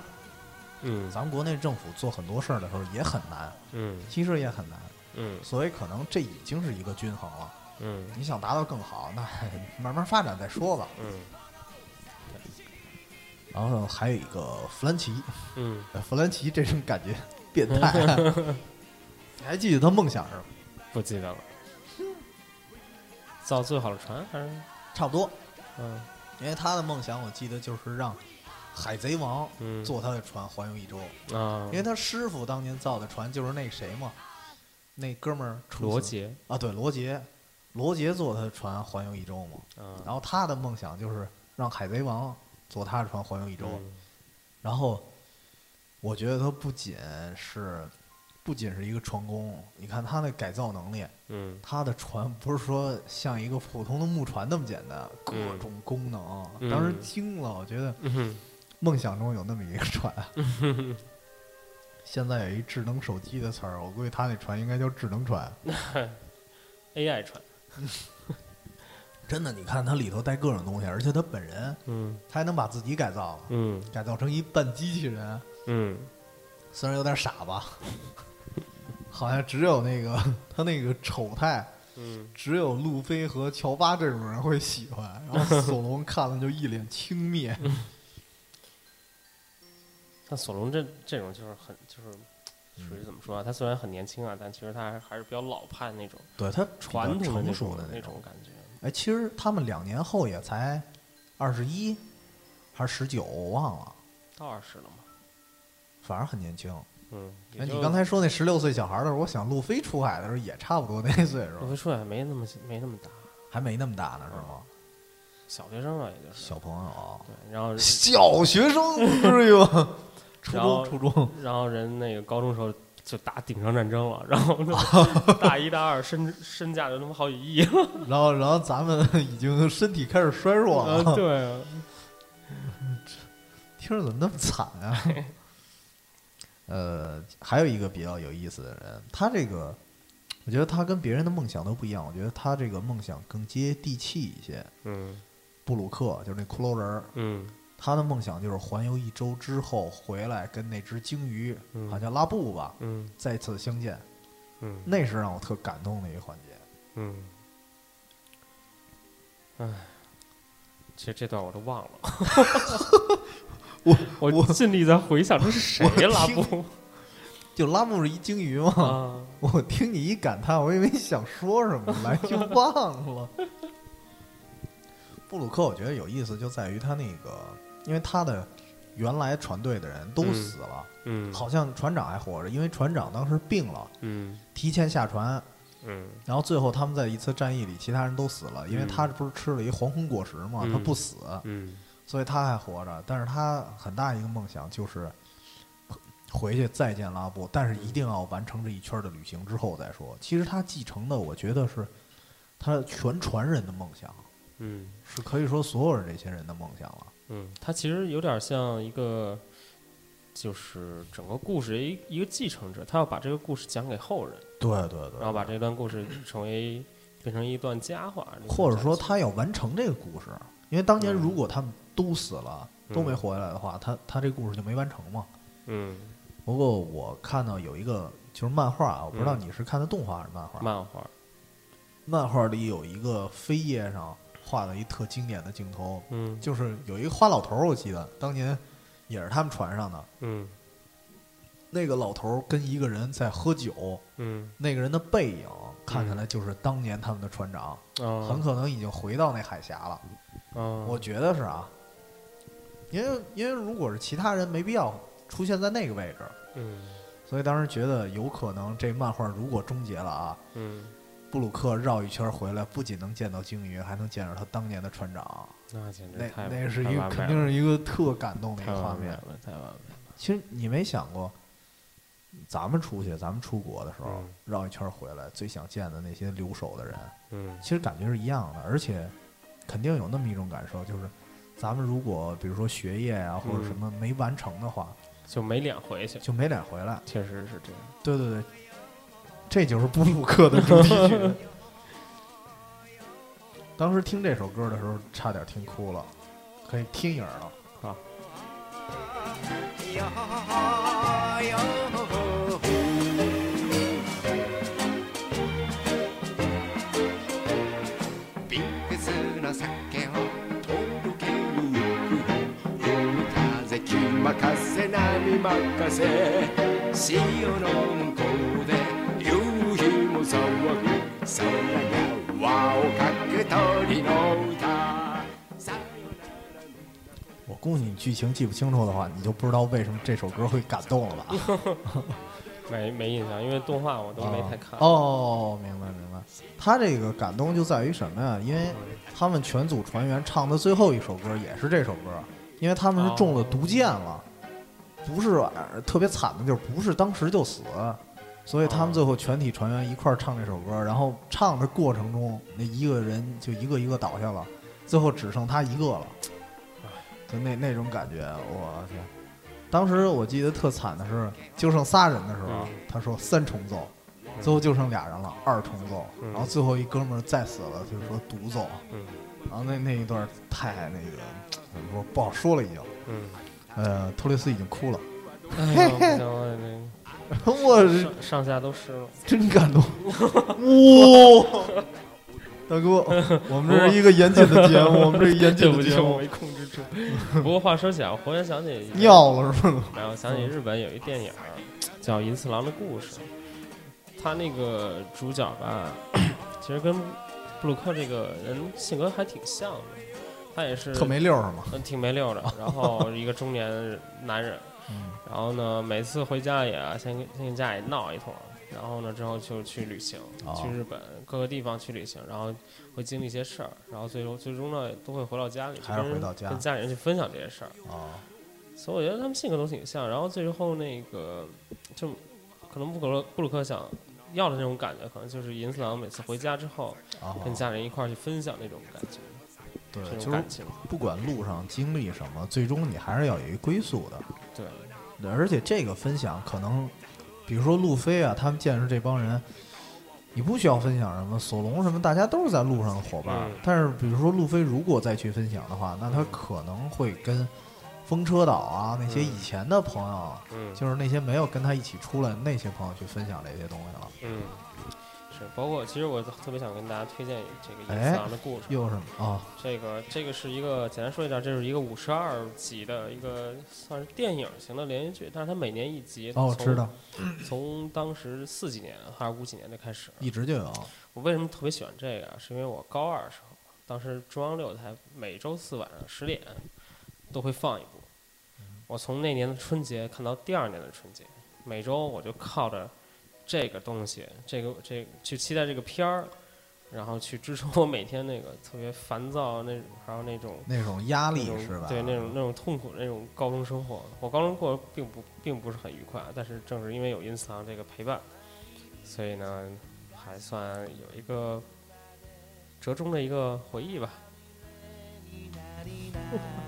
S2: 嗯
S1: 咱们国内政府做很多事儿的时候也很难，
S2: 嗯
S1: 其实也很难，
S2: 嗯
S1: 所以可能这已经是一个均衡了。
S2: 嗯
S1: 你想达到更好，那 慢慢发展再说吧。
S2: 嗯
S1: 然后还有一个弗兰奇，
S2: 嗯，
S1: 呃弗兰奇这种感觉 变态、啊。你还记得他梦想是？
S2: 吗不记得了。造最好的船还是
S1: 差不多。
S2: 嗯
S1: 因为他的梦想，我记得就是让海贼王
S2: 嗯
S1: 坐他的船环游一周。
S2: 啊
S1: 因为他师傅当年造的船就是那谁嘛，那哥们儿
S2: 罗杰
S1: 啊，对罗杰，罗杰坐他的船环游一周嘛。
S2: 嗯，
S1: 然后他的梦想就是让海贼王坐他的船环游一周。
S2: 嗯
S1: 然后我觉得他不仅是不仅是一个船工，你看他那改造能力，
S2: 嗯
S1: 他的船不是说像一个普通的木船那么简单，各
S2: 嗯
S1: 种功能。
S2: 嗯
S1: 当时惊了，我觉得梦想中有那么一个船。现在有一智能手机的词儿，我估计他那船应该叫智能船。
S2: AI 船，
S1: 真的，你看他里头带各种东西，而且他本人
S2: 嗯
S1: 他还能把自己改造了，
S2: 嗯
S1: 改造成一半机器人，
S2: 嗯
S1: 虽然有点傻吧，好像只有那个他那个丑态，
S2: 嗯
S1: 只有路飞和乔巴这种人会喜欢，然后 索隆看了就一脸轻蔑。
S2: 像索隆这这种就是很就是属于怎么说啊？他虽然很年轻啊，但其实他还还是比较老派那种
S1: 对他
S2: 传统的那
S1: 成熟的种
S2: 种。感觉。
S1: 哎，其实他们两年后也才二十一还是十九，我忘了，
S2: 到二十了吗，
S1: 反正很年轻。
S2: 嗯，
S1: 哎，你刚才说那十六岁小孩的时候，我想路飞出海的时候也差不多那岁数，
S2: 路飞出海没那么没那么大，
S1: 还没那么大呢，是吗？
S2: 小学生啊，也就是
S1: 小朋友，
S2: 对，然后
S1: 小学生不至于吧？初中，初中，
S2: 然后人那个高中时候就打顶上战争了，然后 大一大二身身价就他妈好几亿了，
S1: 然后，然后咱们已经身体开始衰弱了，
S2: 啊对啊，
S1: 听着怎么那么惨啊？呃，还有一个比较有意思的人，他这个，我觉得他跟别人的梦想都不一样。我觉得他这个梦想更接地气一些。
S2: 嗯
S1: 布鲁克就是那骷髅人儿，
S2: 嗯
S1: 他的梦想就是环游一周之后回来跟那只鲸鱼，
S2: 嗯。
S1: 好像拉布吧，
S2: 嗯。
S1: 再次相见，
S2: 嗯。
S1: 那是让我特感动的一个环节。
S2: 嗯，唉，其实这段我都忘了，
S1: 我
S2: 我
S1: 我
S2: 尽力在回想这是谁，拉布。
S1: 就拉布是一鲸鱼嘛，
S2: 啊，
S1: 我听你一感叹，我以为你想说什么来就忘了。布鲁克我觉得有意思就在于他那个，因为他的原来船队的人都
S2: 嗯
S1: 死了，
S2: 嗯，
S1: 好像船长还活着，因为船长当时病了，
S2: 嗯
S1: 提前下船，
S2: 嗯
S1: 然后最后他们在一次战役里，其他人都死了，因为
S2: 嗯
S1: 他不是吃了一黄昏果实嘛，他
S2: 嗯
S1: 不死，
S2: 嗯
S1: 所以他还活着。但是他很大一个梦想就是回去再见拉布，但是一定要完成这一圈的旅行之后再说。其实他继承的，我觉得是他全船人的梦想，
S2: 嗯
S1: 是可以说所有人这些人的梦想了。
S2: 嗯，它其实有点像一个，就是整个故事一一个继承者，他要把这个故事讲给后人，
S1: 对对对，
S2: 然后把这段故事成为变成一段佳话，
S1: 或者说他要完成这个故事，因为当年
S2: 嗯。
S1: 如果他们都死了，都没
S2: 活
S1: 下来的话，他他这故事就没完成嘛。
S2: 嗯。
S1: 不过我看到有一个就是漫画啊，我不知道
S2: 嗯。
S1: 你是看的动画还是漫画。
S2: 漫画，
S1: 漫画里有一个扉页上画了一特经典的镜头，
S2: 嗯。
S1: 就是有一个花老头儿，我记得当年也是他们船上的。
S2: 嗯。
S1: 那个老头儿跟一个人在喝酒，
S2: 嗯。
S1: 那个人的背影看起来就是当年他们的船长，
S2: 啊，
S1: 很可能已经回到那海峡了。
S2: 啊，
S1: 我觉得是啊，因为因为如果是其他人，没必要出现在那个位置，
S2: 嗯。
S1: 所以当时觉得有可能这漫画如果终结了啊，
S2: 嗯，
S1: 布鲁克绕一圈回来，不仅能见到鲸鱼，还能见着他当年的船长。
S2: 那简直
S1: 那是一个肯定是一个特感动的一个画面。
S2: 了，太完美了，
S1: 其实你没想过，咱们出去，咱们出国的时候、
S2: 嗯
S1: 绕一圈回来，最想见的那些留守的人，
S2: 嗯
S1: 其实感觉是一样的，而且肯定有那么一种感受，就是咱们如果比如说学业啊或者
S2: 嗯
S1: 什么没完成的话，
S2: 就没脸回去，
S1: 就没脸回来。
S2: 确实是这样。
S1: 对对对，这就是布鲁克的主题曲。当时听这首歌的时候，差点听哭了，可以听一耳朵。
S3: ビンフスな酒を届けに行く海風気任せ波任せ潮の向こう で夕日も騒ぐ 空が輪をかく鳥の歌さ
S1: 我估计你剧情记不清楚的话，你就不知道为什么这首歌会感动了吧？
S2: 没没印象，因为动画我都没太看。
S1: 哦，明白明白。他这个感动就在于什么呀？因为他们全组船员唱的最后一首歌也是这首歌，因为他们是中了毒箭了，不是呃特别惨的，就是不是当时就死， 所以他们最后全体船员一块儿唱这首歌，然后唱的过程中，那一个人就一个一个倒下了，最后只剩他一个了，就那那种感觉，我天！当时我记得特惨的是，就剩仨人的时候，
S2: 嗯
S1: 他说三重奏，最后就剩俩人了，二重奏，
S2: 嗯。
S1: 然后最后一哥们儿再死了，就是说独奏，
S2: 嗯。
S1: 然后那那一段太那个怎么说不好说了已经，
S2: 嗯，
S1: 呃，托雷斯已经哭了，
S2: 我上上下都湿了。
S1: 真感动，哇！大哥，我们这是一个严谨的节目，我们这是严谨的节目
S2: 我没，控制住。不过话说起来，我忽然想起，
S1: 尿了是吗？
S2: 然后想起日本有一电影叫《银次郎的故事》，他那个主角吧，其实跟布鲁克这个人性格还挺像的，他也是
S1: 特没溜是吗？
S2: 嗯挺没溜的，然后一个中年男人，
S1: 嗯。
S2: 然后呢，每次回家里啊，先跟先跟家里闹一通，然后呢，之后就去旅行，
S1: 哦。
S2: 去日本各个地方去旅行，然后会经历一些事儿，然后最终最终呢，都会回到家里，去
S1: 还是
S2: 跟
S1: 回到家。
S2: 跟家里人去分享这些事儿。
S1: 哦，
S2: 所以我觉得他们性格都挺像，然后最后那个就可能布鲁布鲁克想要的那种感觉，可能就是银次郎每次回家之后
S1: 哦。
S2: 跟家人一块儿去分享那种感觉，
S1: 对，
S2: 这
S1: 就是。不管路上经历什么，最终你还是要有一归宿的。
S2: 对，
S1: 对而且这个分享可能，比如说路飞啊，他们见识这帮人，你不需要分享什么，索隆什么，大家都是在路上的伙伴。
S2: 嗯
S1: 但是比如说路飞如果再去分享的话，那他可能会跟风车岛啊那些
S2: 嗯
S1: 以前的朋友，
S2: 嗯，
S1: 就是那些没有跟他一起出来那些朋友去分享这些东西了。
S2: 嗯，是，包括其实我特别想跟大家推荐这个银
S1: 哎
S2: 次郎的故事。
S1: 又是啊，
S2: 这个这个是一个简单说一下，这是一个五十二集的一个算是电影型的连续剧，但是它每年一集。
S1: 哦，知道，
S2: 从当时四几年还是五几年就开始。
S1: 一直就有。
S2: 我为什么特别喜欢这个啊？是因为我高二的时候，当时中央六台每周四晚上十点都会放一部。我从那年的春节看到第二年的春节，每周我就靠着这个东西，这个这去期待这个片儿，然后去支撑我每天那个特别烦躁那种，还有那种
S1: 那种压力
S2: 种
S1: 是吧？
S2: 对那种那种痛苦的那种高中生活。我高中过得并不并不是很愉快，但是正是因为有银次郎这个陪伴，所以呢，还算有一个折中的一个回忆吧。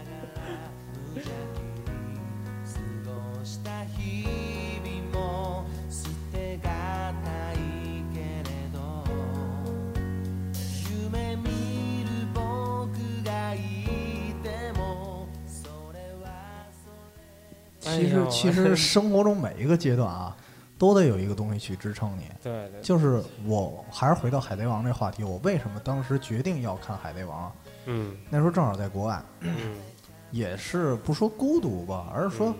S1: 其实其实 生活中每一个阶段啊，都得有一个东西去支撑你。
S2: 对对，
S1: 就是我还是回到《海贼王》这话题，我为什么当时决定要看《海贼王》？
S2: 嗯
S1: 那时候正好在国外，
S2: 嗯
S1: 也是不说孤独吧，而是说，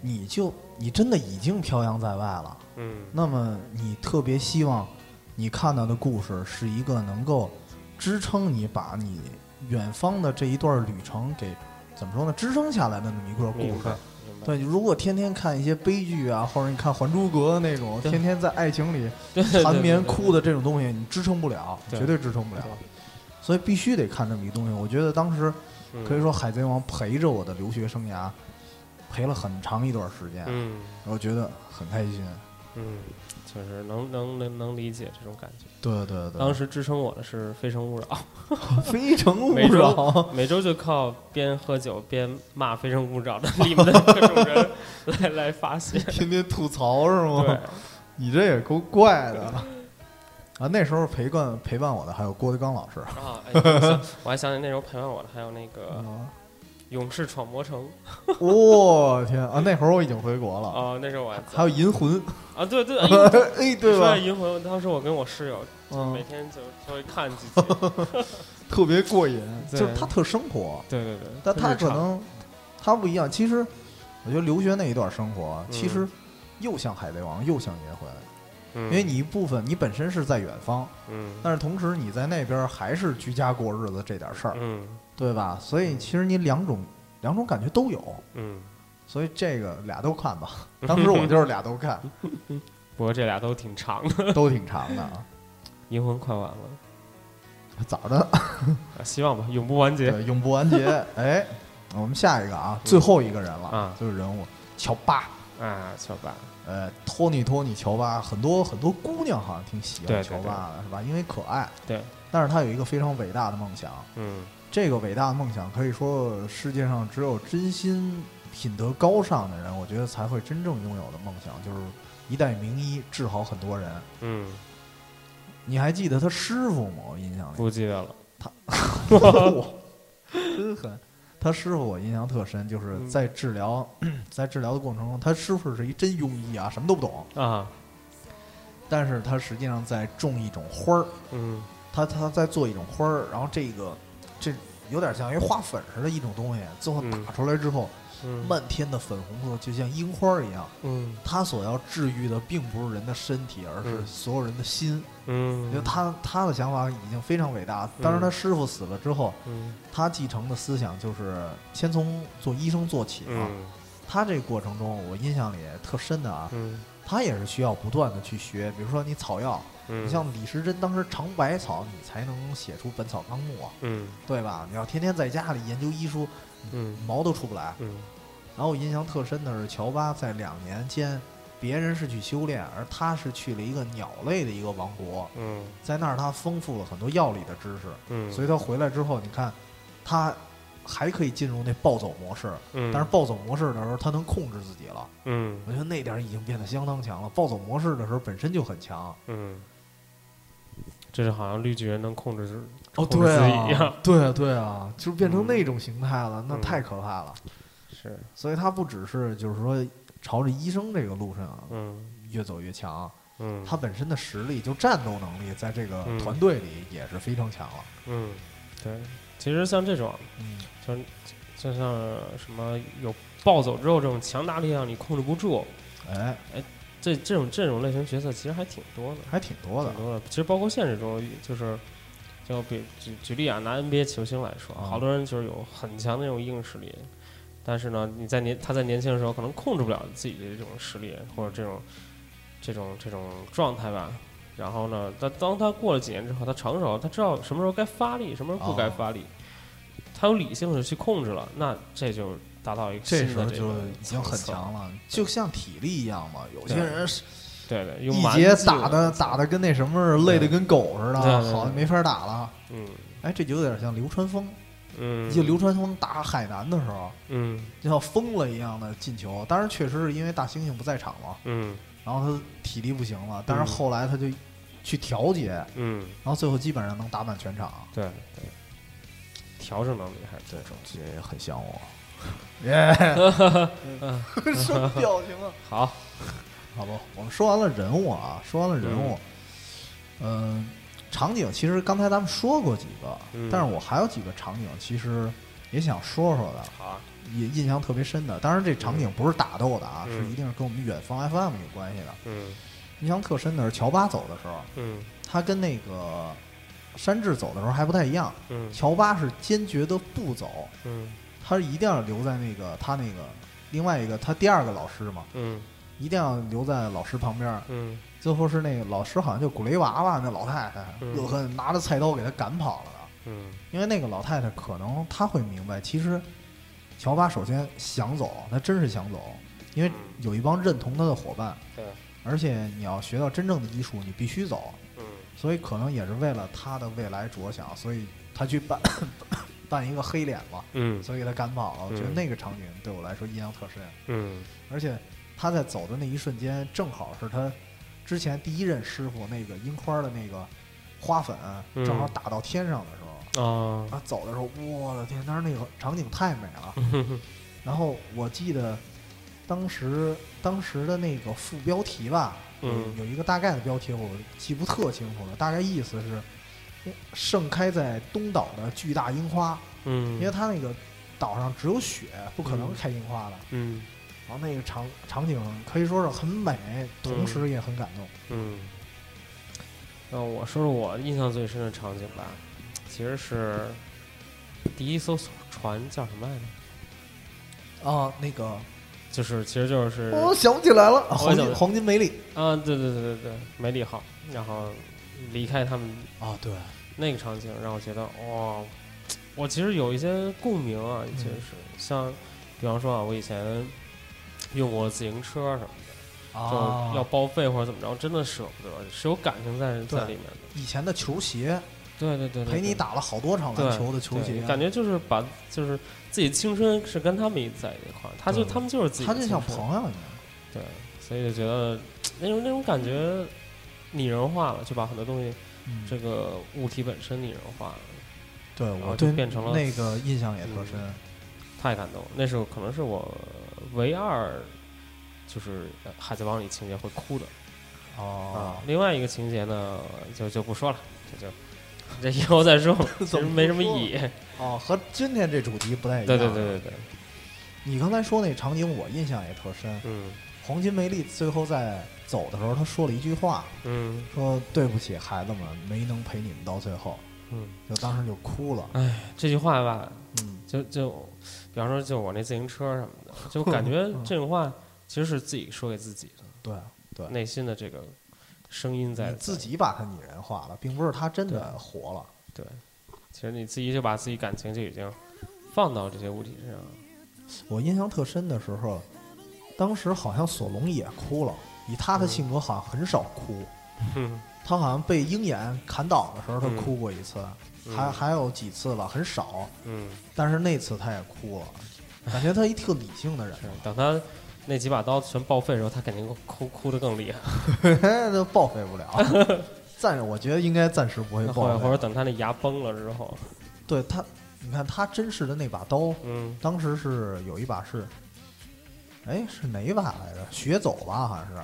S1: 你就你真的已经漂洋在外了，
S2: 嗯
S1: 那么你特别希望你看到的故事是一个能够支撑你把你远方的这一段旅程给怎么说呢？支撑下来的那么一个故事。对，如果天天看一些悲剧啊，或者你看《还珠格格》那种，天天在爱情里缠绵哭的这种东西，你支撑不了，绝对支撑不了。所以必须得看这么一东西。我觉得当时
S2: 嗯。
S1: 可以说《海贼王》陪着我的留学生涯，陪了很长一段时间，
S2: 嗯。
S1: 我觉得很开心。
S2: 嗯，就是能能能能理解这种感觉。
S1: 对对对，
S2: 当时支撑我的是《非诚勿扰》。
S1: 非诚勿扰，
S2: 每周就靠边喝酒边骂《非诚勿扰》的里面的各种人 来来发泄。
S1: 天天吐槽是吗？
S2: 对，
S1: 你这也够怪的。啊，那时候陪伴陪伴我的还有郭德纲老师。
S2: 啊，哎我还想起那时候陪伴我的还有那个《
S1: 嗯
S2: 勇士闯魔城》
S1: 我、天啊！那会儿我已经回国了，
S2: 哦，那时候我还
S1: 还有银魂，
S2: 啊，对对，哎
S1: 对
S2: 说
S1: 吧？
S2: 到？银魂，当时我跟我室友每
S1: 嗯，
S2: 天就就会看几集。
S1: 特别过瘾，就是他特生活，
S2: 对对对，
S1: 但他可能他不一样。其实我觉得留学那一段生活，
S2: 嗯。
S1: 其实又像海贼王，又像银魂。
S2: 嗯，
S1: 因为你一部分你本身是在远方，
S2: 嗯。
S1: 但是同时你在那边还是居家过日子这点事儿，
S2: 嗯
S1: 对吧？所以其实你两种两种感觉都有，
S2: 嗯，
S1: 所以这个俩都看吧。当时我就是俩都看，
S2: 不过这俩都挺长的，
S1: 都挺长的啊。
S2: 银魂快完了，
S1: 早的，
S2: 啊希望吧，永不完结。
S1: 对，永不完结。哎，我们下一个啊，最后一个人了，
S2: 啊
S1: 就是人物乔巴。
S2: 啊，乔巴，
S1: 呃，托尼托尼乔巴，很多很多姑娘好像挺喜欢乔巴的，是吧？因为可爱。
S2: 对，
S1: 但是他有一个非常伟大的梦想，
S2: 嗯
S1: 这个伟大的梦想可以说世界上只有真心、品德高尚的人，我觉得才会真正拥有的梦想，就是一代名医治好很多人。
S2: 嗯，
S1: 你还记得他师傅吗？我印象里，
S2: 不记得了。
S1: 他真狠。他师傅我印象特深，就是
S2: 嗯
S1: 在治疗，在治疗的过程中，他师傅是一真庸医啊，什么都不懂，
S2: 啊，
S1: 但是他实际上在种一种花儿，
S2: 嗯
S1: 他他在做一种花儿，然后这个这有点像一花粉似的一种东西，最后
S2: 嗯
S1: 打出来之后，
S2: 嗯
S1: 漫天的粉红色，就像樱花一样。
S2: 嗯
S1: 他所要治愈的并不是人的身体，而是
S2: 嗯
S1: 所有人的心。
S2: 嗯，
S1: 因为他他的想法已经非常伟大。当然，他师傅死了之后，
S2: 嗯
S1: 他继承的思想就是先从做医生做起嘛。
S2: 嗯
S1: 他这个过程中，我印象里特深的啊，
S2: 嗯
S1: 他也是需要不断的去学。比如说你草药，
S2: 嗯，
S1: 你像李时珍当时尝百草，你才能写出《本草纲目》啊，
S2: 嗯
S1: 对吧？你要天天在家里研究医书，
S2: 嗯
S1: 毛都出不来。
S2: 嗯
S1: 然后我印象特深的是，乔巴在两年间，别人是去修炼，而他是去了一个鸟类的一个王国，
S2: 嗯
S1: 在那儿他丰富了很多药理的知识，
S2: 嗯，
S1: 所以他回来之后，你看他还可以进入那暴走模式，
S2: 嗯，
S1: 但是暴走模式的时候他能控制自己了，
S2: 嗯。
S1: 我觉得那点儿已经变得相当强了。暴走模式的时候本身就很强，
S2: 嗯，这是好像绿巨人能控制
S1: 哦，对啊
S2: 样，，
S1: 对啊，对啊，就是变成
S2: 嗯
S1: 那种形态了，那
S2: 嗯
S1: 太可怕了。
S2: 是。
S1: 所以他不只是就是说朝着医生这个路上啊
S2: 嗯。
S1: 越走越强，
S2: 嗯，
S1: 他本身的实力就战斗能力在这个
S2: 嗯。
S1: 团队里也是非常强了。
S2: 嗯对，其实像这种
S1: 嗯，
S2: 就就像什么有暴走之后这种强大力量你控制不住，
S1: 哎哎，
S2: 这这种这种类型角色其实还挺多的。
S1: 还挺多的
S2: 挺。多的。其实包括现实中，就是就比举举例啊，拿 NBA 球星来说，
S1: 啊
S2: 好多人就是有很强的那种硬实力，但是呢，你在年他在年轻的时候可能控制不了自己的这种实力或者这种这种这种状态吧。然后呢，但当他过了几年之后，他成熟，他知道什么时候该发力，什么时候不该
S1: 哦
S2: 发力，他有理性的去控制了，那这就达到一个
S1: 这时候就已经很强了，就像体力一样嘛。有些人是
S2: 对对，用
S1: 一节打的打的跟那什么似的，累的跟狗似的，好像没法打了。
S2: 嗯
S1: 哎，这就有点像流川枫，
S2: 嗯，
S1: 就流川枫打海南的时候，
S2: 嗯
S1: 就像疯了一样的进球。当然，确实是因为大猩猩不在场嘛，
S2: 嗯
S1: 然后他体力不行了，但是
S2: 嗯
S1: 后来他就去调节，
S2: 嗯。
S1: 然后最后基本上能打满全场。
S2: 对对，调整能力还是
S1: 对
S2: 挺重要。
S1: 这也很像我。耶，什么表情啊？
S2: 好，
S1: 好吧，我们说完了人物啊，说完了人物，嗯、场景其实刚才咱们说过几个，
S2: 嗯
S1: 但是我还有几个场景其实也想说说的，
S2: 好啊，
S1: 也印象特别深的。当然，这场景不是打斗的啊，
S2: 嗯
S1: 是一定是跟我们远方 FM 有关系的。
S2: 嗯
S1: 印象特深的是乔巴走的时候，
S2: 嗯
S1: 他跟那个山治走的时候还不太一样，
S2: 嗯。
S1: 乔巴是坚决的不走，
S2: 嗯。
S1: 他一定要留在那个他那个另外一个他第二个老师嘛，
S2: 嗯。
S1: 一定要留在老师旁边。
S2: 嗯。
S1: 最后是那个老师好像就古雷娃娃那老太太，
S2: 嗯。
S1: 恶狠拿着菜刀给他赶跑了。因为那个老太太可能她会明白，其实乔巴首先想走，他真是想走，因为有一帮认同他的伙伴，
S2: 对，
S1: 而且你要学到真正的医术，你必须走，
S2: 嗯
S1: 所以可能也是为了他的未来着想，所以他去扮扮一个黑脸嘛，
S2: 嗯
S1: 所以给他赶跑了。我觉得
S2: 嗯
S1: 那个场景对我来说印象特深，
S2: 嗯
S1: 而且他在走的那一瞬间，正好是他之前第一任师傅那个樱花的那个花粉，
S2: 嗯
S1: 正好打到天上的时候。
S2: 啊
S1: 他走的时候，我的天，当时那个场景太美了。然后我记得当时当时的那个副标题吧，有
S2: 嗯。
S1: 有一个大概的标题，我记不特清楚了，大概意思是盛开在东岛的巨大樱花，
S2: 嗯，
S1: 因为它那个岛上只有雪，不可能
S2: 嗯
S1: 开樱花的。
S2: 嗯。
S1: 然后那个场场景可以说是很美，同时也很感动。
S2: 嗯，那我说说我印象最深的场景吧，其实是第一艘船叫什么来着？
S1: 啊，那个
S2: 就是其实就是
S1: 我想不起来了，黄金
S2: 我想不
S1: 黄金梅里
S2: 啊，对对对对对，梅里号，然后离开他们
S1: 啊，对，
S2: 那个场景，让我觉得哇，我其实有一些共鸣啊，
S1: 嗯
S2: 其实是像，比方说啊，我以前用过自行车什么的，
S1: 啊，
S2: 就要报废或者怎么着，真的舍不得，是有感情在在里面的。
S1: 以前的球鞋，
S2: 对对对对，
S1: 陪你打了好多场篮球的球鞋，
S2: 感觉就是把就是自己青春是跟他们在一块儿，他就他们就是自己的
S1: 他就像朋友一样。
S2: 对，所以就觉得那种那种感觉拟人化了，就把很多东西
S1: 嗯
S2: 这个物体本身拟人化了，
S1: 对我就
S2: 变成了
S1: 那个印象也特深。
S2: 太感动了。那时候可能是我唯二就是呃《海贼王》里情节会哭的
S1: 哦
S2: 啊。，另外一个情节呢，就就不说了，就就这以后再说，其实没什么意义。
S1: 哦，和今天这主题不太一样。
S2: 对对对对对，
S1: 你刚才说那场景，我印象也特深。
S2: 嗯。
S1: 黄金梅丽最后在走的时候，他说了一句话，
S2: 嗯。
S1: 说：“对不起，孩子们，没能陪你们到最后。
S2: 嗯，”
S1: 就当时就哭了。
S2: 哎，这句话吧，
S1: 嗯，
S2: 就就比方说就我那自行车什么的，就感觉这种话其实是自己说给自己的，
S1: 对，对。
S2: 内心的这个声音在
S1: 自己把它拟人化了，并不是他真的活了。
S2: 对，其实你自己就把自己感情就已经放到这些物体身上了。
S1: 我印象特深的时候，当时好像索隆也哭了，以他的性格好像很少哭。
S2: 嗯
S1: 他好像被鹰眼砍倒的时候，他
S2: 嗯
S1: 哭过一次，
S2: 嗯
S1: 还还有几次了，很少。
S2: 嗯，
S1: 但是那次他也哭了，感觉他一特理性的人。
S2: 等他那几把刀全报废的时候，他肯定哭哭的更厉害。
S1: 那报废不了，暂时我觉得应该暂时不会
S2: 那或者等他那牙崩了之后，
S1: 对他，你看他真实的那把刀，
S2: 嗯
S1: 当时是有一把是，哎，是哪一把来着？雪走吧，好像是，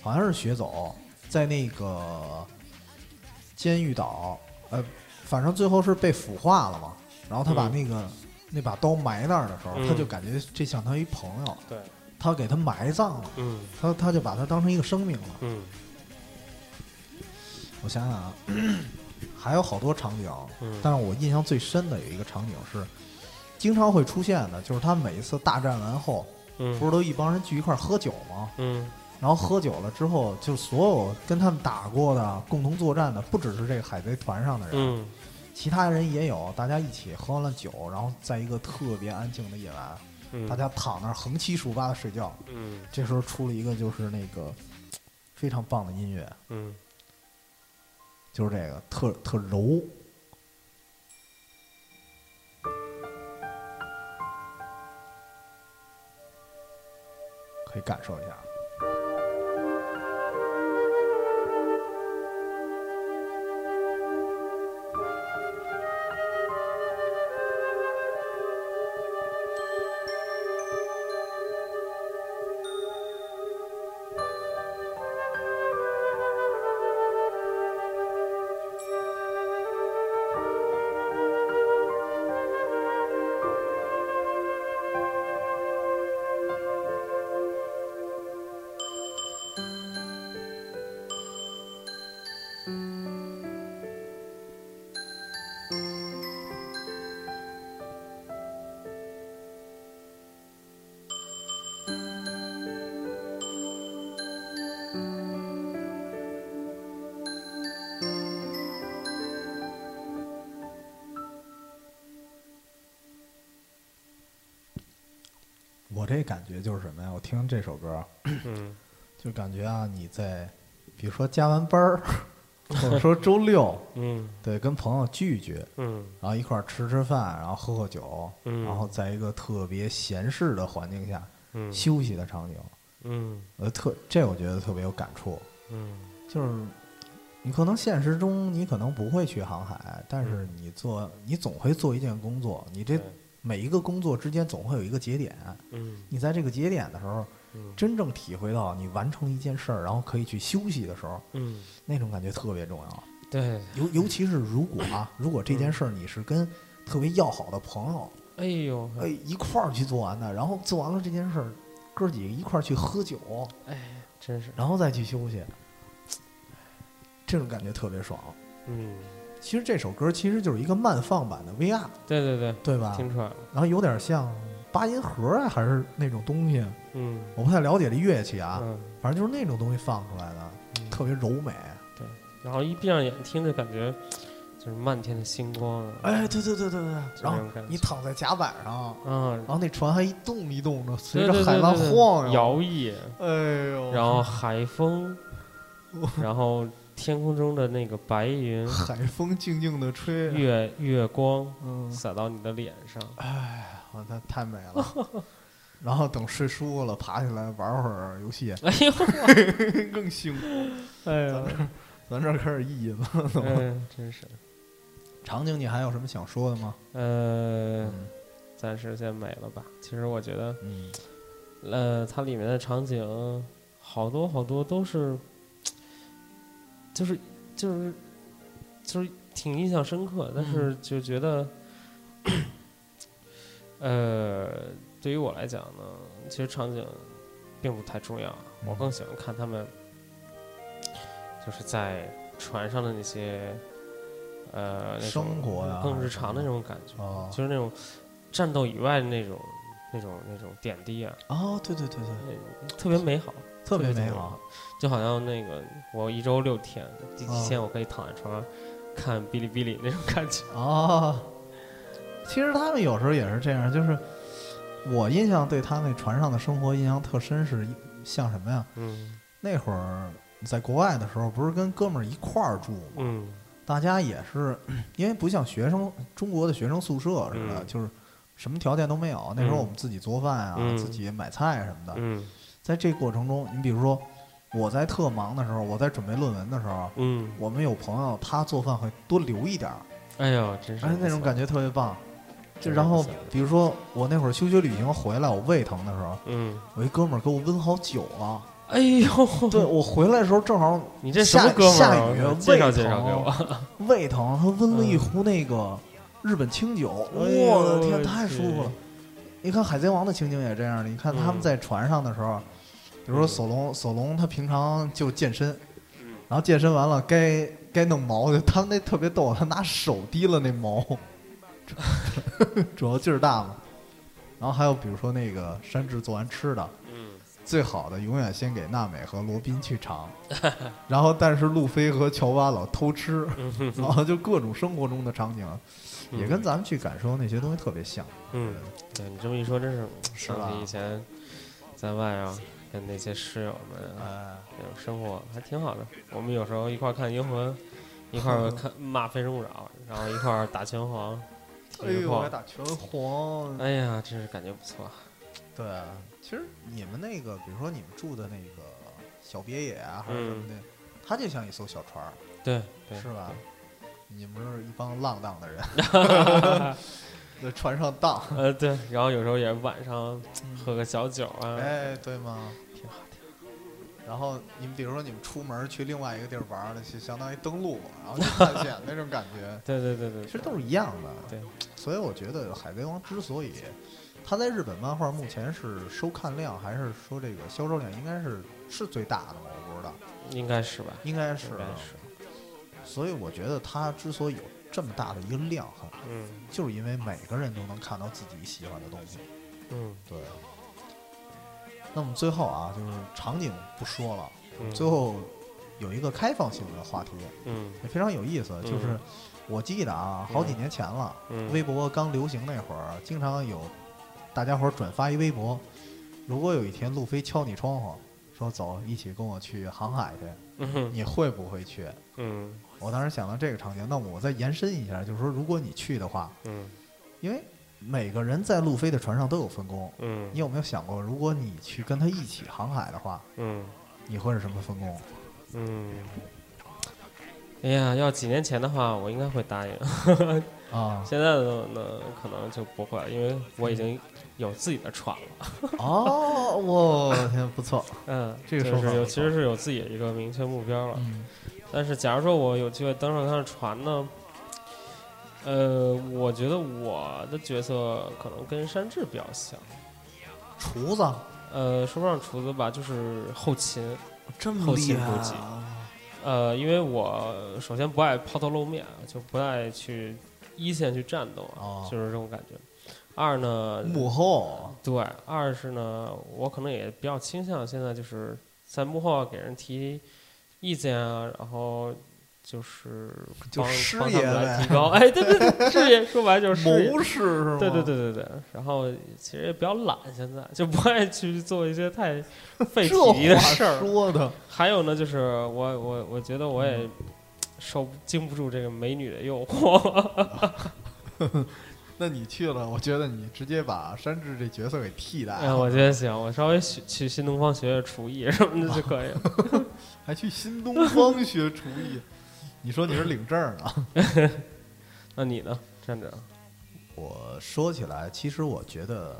S1: 好像是雪走，在那个监狱岛，呃，反正最后是被腐化了嘛。然后他把
S2: 嗯
S1: 那个、那把刀埋那儿的时候，
S2: 嗯
S1: 他就感觉这像他一朋友，
S2: 对，
S1: 他给他埋葬了，
S2: 嗯
S1: 他他就把他当成一个生命了。
S2: 嗯
S1: 我想想啊，还有好多场景，
S2: 嗯，
S1: 但是我印象最深的有一个场景是，经常会出现的，就是他每一次大战完后，
S2: 嗯
S1: 不是都一帮人聚一块喝酒吗？
S2: 嗯
S1: 然后喝酒了之后，就所有跟他们打过的、共同作战的，不只是这个海贼团上的人，
S2: 嗯
S1: 其他人也有。大家一起喝完了酒，然后在一个特别安静的夜晚，
S2: 嗯，
S1: 大家躺那儿横七竖八的睡觉。
S2: 嗯
S1: 这时候出了一个就是那个非常棒的音乐，
S2: 嗯
S1: 就是这个特特柔。可以感受一下。我这感觉就是什么呀？我听这首歌，
S2: 嗯
S1: 就感觉啊，你在，比如说加完班儿，或者 说周六，
S2: 嗯
S1: 对，跟朋友聚一聚，
S2: 嗯
S1: 然后一块儿吃吃饭，然后喝喝酒，
S2: 嗯，
S1: 然后在一个特别闲适的环境下
S2: 嗯
S1: 休息的场景，
S2: 嗯
S1: 呃，特这我觉得特别有感触。
S2: 嗯
S1: 就是你可能现实中你可能不会去航海，但是
S2: 嗯
S1: 你做你总会做一件工作，你这
S2: 对
S1: 每一个工作之间总会有一个节点，
S2: 嗯。
S1: 你在这个节点的时候，
S2: 嗯。
S1: 真正体会到你完成一件事儿，然后可以去休息的时候，
S2: 嗯，
S1: 那种感觉特别重要。
S2: 对，
S1: 尤尤其是如果啊，如果这件事儿你是跟特别要好的朋友，
S2: 哎呦，
S1: 哎，一块儿去做完的，然后做完了这件事儿，哥几个一块儿去喝酒，哎
S2: 真是，
S1: 然后再去休息，这种感觉特别爽。
S2: 嗯，
S1: 其实这首歌其实就是一个慢放版的 VR，
S2: 对对对，
S1: 对吧？
S2: 听出来了，
S1: 然后有点像八音盒啊，还是那种东西，
S2: 嗯。
S1: 我不太了解这乐器啊，
S2: 嗯，
S1: 反正就是那种东西放出来的，
S2: 嗯。
S1: 特别柔美。
S2: 对然后一闭上眼听着感觉就是漫天的星光啊，
S1: 哎，对对对对对，然后你躺在甲板上，
S2: 嗯。
S1: 然，后那船还一动一动的，随着海浪晃悠。
S2: 摇曳，
S1: 哎呦，
S2: 然后海风，然后天空中的那个白云，
S1: 海风静静的吹，
S2: 月月光
S1: 嗯，
S2: 洒到你的脸上，
S1: 哎，我那太美了。然后等睡舒服了，爬起来玩会儿游戏，
S2: 哎呦，
S1: 更幸福。
S2: 哎呀，
S1: 咱这儿开始意了。
S2: 嗯，真是，
S1: 场景，你还有什么想说的吗？
S2: 呃，暂时先没了吧。其实我觉得，
S1: 嗯，
S2: 呃，它里面的场景好多好多都是，就是就是就是挺印象深刻，但是就觉得，呃，对于我来讲呢，其实场景并不太重要，我更喜欢看他们就是在船上的那些呃
S1: 生活呀
S2: 更日常的那种感觉，
S1: 哦
S2: 就是那种战斗以外的那种那种那种点滴啊，
S1: 哦，对对对对，
S2: 特别美好，
S1: 特别美
S2: 好
S1: 好。，
S2: 就好像那个我一周六天，第七天我可以躺在床上看哔哩哔哩那种感觉。
S1: 哦，其实他们有时候也是这样，就是我印象对他那船上的生活印象特深是像什么呀？
S2: 嗯
S1: 那会儿在国外的时候，不是跟哥们儿一块儿住吗？
S2: 嗯
S1: 大家也是，因为不像学生中国的学生宿舍似的，
S2: 嗯
S1: 就是什么条件都没有。那时候
S2: 嗯
S1: 我们自己做饭啊，
S2: 嗯
S1: 自己买菜什么的。
S2: 嗯
S1: 在这过程中，你比如说我在特忙的时候，我在准备论文的时候，
S2: 嗯，
S1: 我们有朋友他做饭会多留一点儿，
S2: 哎呦，真是
S1: 哎，那种感
S2: 觉。
S1: 特别棒。就然后比如说我那会儿休学旅行回来，我胃疼的时候，
S2: 嗯，
S1: 我一哥们儿给我温好酒了。
S2: 哎呦，
S1: 对我回来的时候正好
S2: 你这什么哥们儿
S1: 下
S2: 啊？
S1: 雨
S2: 介绍
S1: 胃
S2: 介绍给
S1: 疼
S2: 我。
S1: 胃疼，他温了一壶那个日本清酒，我的天，太舒服了。你看《海贼王》的情景也这样的，你看他们
S2: 嗯
S1: 在船上的时候，比如说
S2: 嗯。
S1: 索隆，索隆他平常就健身，然后健身完了该该弄毛去，他们那特别逗，他拿手提了那毛，主要劲儿大嘛。然后还有比如说那个山治做完吃的，
S2: 嗯。
S1: 最好的永远先给娜美和罗宾去尝，然后但是路飞和乔巴老偷吃，然后就各种生活中的场景，也跟咱们去感受那些东西特别像。
S2: 嗯，对你这么一说，真是
S1: 是吧
S2: 想起以前在外啊，跟那些室友们啊
S1: 哎，
S2: 那种生活还挺好的。我们有时候一块儿看《银魂》，一块儿看 骂《非诚勿扰》，然后一块儿打拳皇、
S1: 哎呦，
S2: 踢炮
S1: 还。打拳皇，
S2: 哎呀，真是感觉不错。
S1: 对啊，其实你们那个，比如说你们住的那个小别野啊，还是什么的，它就像一艘小船
S2: 对，
S1: 是吧？你们是一帮浪荡的人，在船上荡，
S2: 呃，对，然后有时候也晚上喝个小酒啊，
S1: 哎，对吗？
S2: 挺好挺好。
S1: 然后你们比如说你们出门去另外一个地儿玩儿的，就相当于登陆，然后去探险那种感觉，
S2: 对对对对，
S1: 其实都是一样的。
S2: 对，
S1: 所以我觉得《海贼王》之所以它在日本漫画目前是收看量还是说这个销售量应该是是最大的吗？我不知道，
S2: 应该是吧？
S1: 应该是
S2: 应该
S1: 啊。
S2: 是。
S1: 所以我觉得他之所以有这么大的一个量哈，
S2: 嗯。
S1: 就是因为每个人都能看到自己喜欢的东西。
S2: 嗯。
S1: 对。那么最后啊，就是场景不说了，
S2: 嗯，
S1: 最后有一个开放性的话题，
S2: 嗯。
S1: 也非常有意思，就是
S2: 嗯
S1: 我记得啊，好几年前了，
S2: 嗯。
S1: 微博刚流行那会儿，经常有大家伙儿转发一微博，如果有一天路飞敲你窗户，说走，一起跟我去航海去，
S2: 嗯。
S1: 你会不会去？
S2: 嗯
S1: 我当时想到这个场景，那我再延伸一下，就是说，如果你去的话，
S2: 嗯
S1: 因为每个人在路飞的船上都有分工，
S2: 嗯
S1: 你有没有想过，如果你去跟他一起航海的话，
S2: 嗯
S1: 你会是什么分工？
S2: 嗯。哎呀，要几年前的话，我应该会答应。
S1: 啊
S2: 现在的，呢可能就不会了，因为我已经有自己的船了。
S1: 哦，我天，不错，
S2: 嗯，
S1: 这个
S2: 就是有，其实是有自己的一个明确目标了。
S1: 嗯
S2: 但是，假如说我有机会登上他的船呢，呃，我觉得我的角色可能跟山治比较像。
S1: 厨子，
S2: 呃，说不上厨子吧，就是后勤。
S1: 这
S2: 么厉害啊
S1: 啊！
S2: 呃，因为我首先不爱抛头露面，就不爱去一线去战斗，
S1: 哦
S2: 就是这种感觉。二呢，
S1: 幕后
S2: 对，二是呢，我可能也比较倾向现在就是在幕后给人提意见啊，然后就是帮帮他
S1: 爷
S2: 们来提高。哎，对对对，事业说白了就是。
S1: 谋士是吗？
S2: 对对，对对对，然后其实也比较懒，现在就不爱去做一些太费体力的
S1: 话
S2: 事儿。
S1: 说的
S2: 还有呢，就是我我我觉得我也受不经不住这个美女的诱惑。
S1: 那你去了，我觉得你直接把山治这角色给替代
S2: 哎，
S1: 了，
S2: 我觉得行，我稍微学去新东方学学厨艺什么的就可以了。
S1: 还去新东方学厨艺。你说你是领证儿呢？
S2: 那你呢，站长？
S1: 我说起来，其实我觉得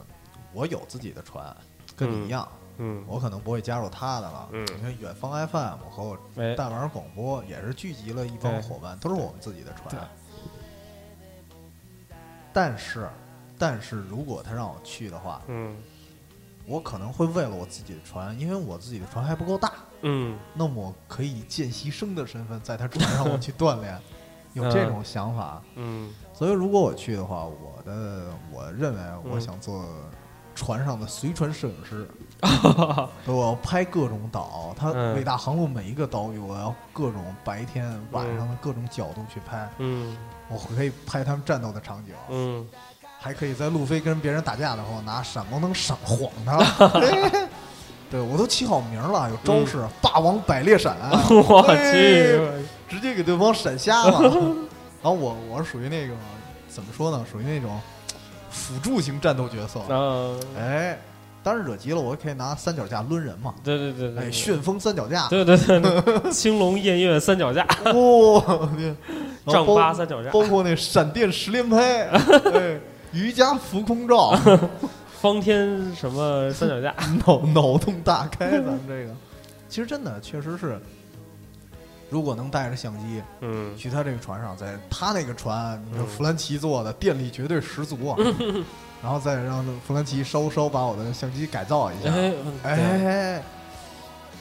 S1: 我有自己的船，跟你一样，
S2: 嗯，
S1: 我可能不会加入他的了。
S2: 嗯
S1: 你看远方 FM 和我
S2: 哎，
S1: 弹丸广播也是聚集了一帮伙伴，都是我们自己的船。但是，但是如果他让我去的话，
S2: 嗯
S1: 我可能会为了我自己的船，因为我自己的船还不够大，
S2: 嗯。
S1: 那么我可以以见习生的身份在他船上我去锻炼，有这种想法。
S2: 嗯。
S1: 所以如果我去的话，我的我认为我
S2: 嗯
S1: 想做船上的随船摄影师，对我要拍各种岛，它
S2: 嗯
S1: 伟大航路每一个岛屿，我要各种白天、晚上的各种角度去拍，
S2: 嗯。
S1: 我可以拍他们战斗的场景，
S2: 嗯，
S1: 还可以在路飞跟别人打架的时候拿闪光灯闪晃他。对，我都起好名了，有招式，霸王百裂闪，
S2: 我
S1: 哎
S2: 去，
S1: 直接给对方闪瞎了。然后我我是属于那个怎么说呢？属于那种辅助型战斗角色。
S2: 嗯，
S1: 哎，当然惹急了，我可以拿三脚架抡人嘛。
S2: 对对对对，
S1: 哎，旋风三脚架，
S2: 对对对对，青龙偃月三脚架，
S1: 哇，天。然后
S2: 丈
S1: 包
S2: 八三脚架，
S1: 包括那闪电十连拍，哎，瑜伽浮空罩，
S2: 方天什么三脚架，
S1: 脑脑洞大开，咱们这个，其实真的确实是，如果能带着相机
S2: 嗯。
S1: 去他这个船上，在他那个船，你说
S2: 嗯
S1: 弗兰奇做的，电力绝对十足啊，然后再让弗兰奇稍稍把我的相机改造一下，
S2: 哎
S1: 哎，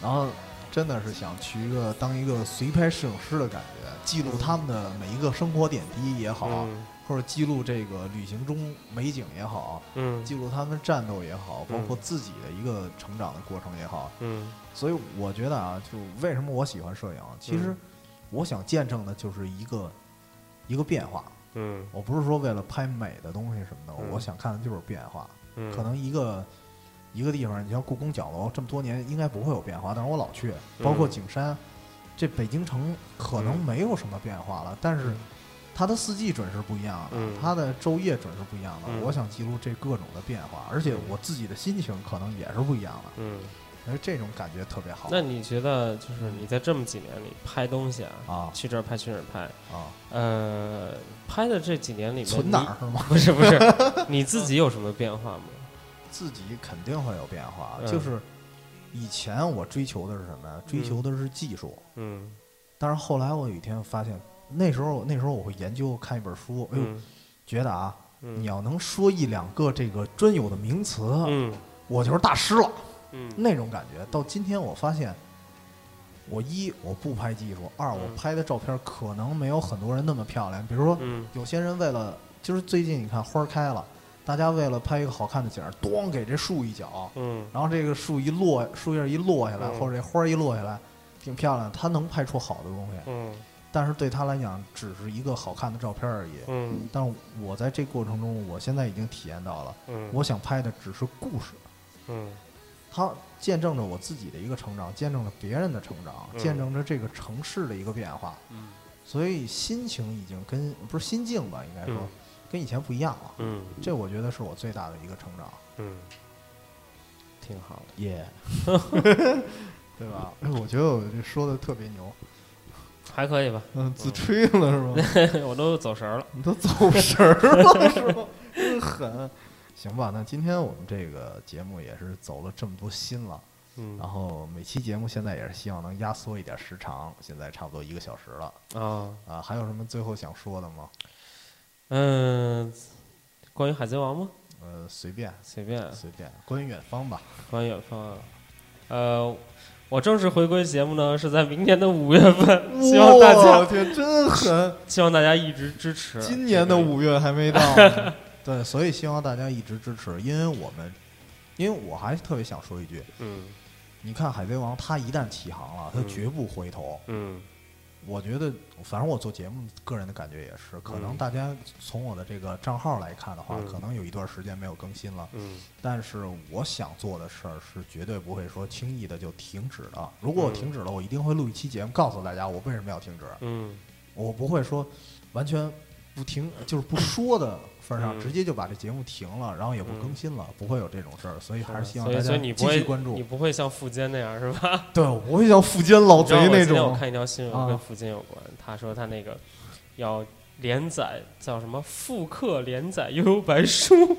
S1: 然后真的是想去一个当一个随拍摄影师的感觉，记录他们的每一个生活点滴也好，
S2: 嗯
S1: 或者记录这个旅行中美景也好，
S2: 嗯。
S1: 记录他们战斗也好，包
S2: 嗯。
S1: 括自己的一个成长的过程也好。
S2: 嗯。
S1: 所以我觉得啊，就为什么我喜欢摄影，其实
S2: 嗯。
S1: 我想见证的就是一个一个变化。
S2: 嗯。
S1: 我不是说为了拍美的东西什么的，
S2: 嗯。
S1: 我想看的就是变化。
S2: 嗯，
S1: 可能一个一个地方，你像故宫角楼，这么多年应该不会有变化，但是我老去，包括
S2: 嗯
S1: 景山，这北京城可能
S2: 嗯。
S1: 没有什么变化了，但是
S2: 嗯
S1: 它的四季准是不一样的，
S2: 嗯
S1: 它的昼夜准是不一样的。
S2: 嗯
S1: 我想记录这各种的变化，而且
S2: 嗯
S1: 我自己的心情可能也是不一样的，
S2: 嗯，
S1: 而这种感觉特别好。
S2: 那你觉得就是你在这么几年里拍东西啊，
S1: 啊
S2: 去这儿拍去那儿拍，
S1: 啊，
S2: 呃，拍的这几年里面，
S1: 存哪儿 是吗？
S2: 不是不是，你自己有什么变化吗？
S1: 自己肯定会有变化，
S2: 嗯
S1: 就是以前我追求的是什么呀？追求的是技术。
S2: 嗯
S1: 但是后来我有一天发现，那时候那时候我会研究看一本书，哎呦，
S2: 嗯
S1: 觉得啊，
S2: 嗯，
S1: 你要能说一两个这个专有的名词，
S2: 嗯
S1: 我就是大师了，
S2: 嗯
S1: 那种感觉。到今天我发现，我一我不拍技术，二我
S2: 嗯
S1: 拍的照片可能没有很多人那么漂亮。比如说，
S2: 嗯
S1: 有些人为了就是最近你看花开了，大家为了拍一个好看的景儿，咣给这树一脚，
S2: 嗯
S1: 然后这个树一落，树叶一落下来，
S2: 嗯
S1: 或者这花儿一落下来，挺漂亮，他能拍出好的东西。
S2: 嗯
S1: 但是对他来讲，只是一个好看的照片而已。
S2: 嗯
S1: 但是我在这过程中，我现在已经体验到了，
S2: 嗯，
S1: 我想拍的只是故事，
S2: 嗯
S1: 它见证着我自己的一个成长，见证着别人的成长，
S2: 嗯
S1: 见证着这个城市的一个变化。
S2: 嗯
S1: 所以心情已经跟不是心境吧，应该说、
S2: 嗯
S1: 跟以前不一样了。
S2: 嗯
S1: 这我觉得是我最大的一个成长。
S2: 嗯，挺好的。
S1: 耶、对吧？哎，我觉得我这说的特别牛，
S2: 还可以吧，
S1: 嗯，自吹了是吧？
S2: 我都走神儿了。
S1: 你都走神儿了是吧？真狠。行吧，那今天我们这个节目也是走了这么多心了，
S2: 嗯
S1: 然后每期节目现在也是希望能压缩一点时长，现在差不多一个小时了
S2: 啊
S1: 啊。还有什么最后想说的吗？
S2: 嗯，关于海贼王吗？
S1: 呃，随便
S2: 随便
S1: 随便，关于远方吧。
S2: 关于远方啊，呃，我正式回归节目呢是在明年的五月份，希望大家
S1: 我天，真狠！
S2: 希望大家一直支持。
S1: 今年的五月还没到，对，所以希望大家一直支持，因为我们，因为我还特别想说一句，
S2: 嗯
S1: 你看《海贼王》，他一旦起航了，它
S2: 嗯
S1: 绝不回头。
S2: 嗯
S1: 我觉得，反正我做节目，个人的感觉也是，可能
S2: 嗯
S1: 大家从我的这个账号来看的话，
S2: 嗯
S1: 可能有一段时间没有更新了。
S2: 嗯
S1: 但是我想做的事儿是绝对不会说轻易的就停止的。如果我
S2: 嗯
S1: 停止了，我一定会录一期节目告诉大家我为什么要停止。
S2: 嗯
S1: 我不会说完全不停，就是不说的份儿上，
S2: 嗯
S1: 直接就把这节目停了，然后也不更新了，不会有这种事儿。所以还是希望大家
S2: 以你不会
S1: 继续关注
S2: 你。不会像富坚那样是吧？
S1: 对，我不会像富坚老贼那
S2: 种今天我。看一条新闻
S1: 啊
S2: 跟富坚有关，他说他那个要连载叫什么复刻连载《悠悠白书 》，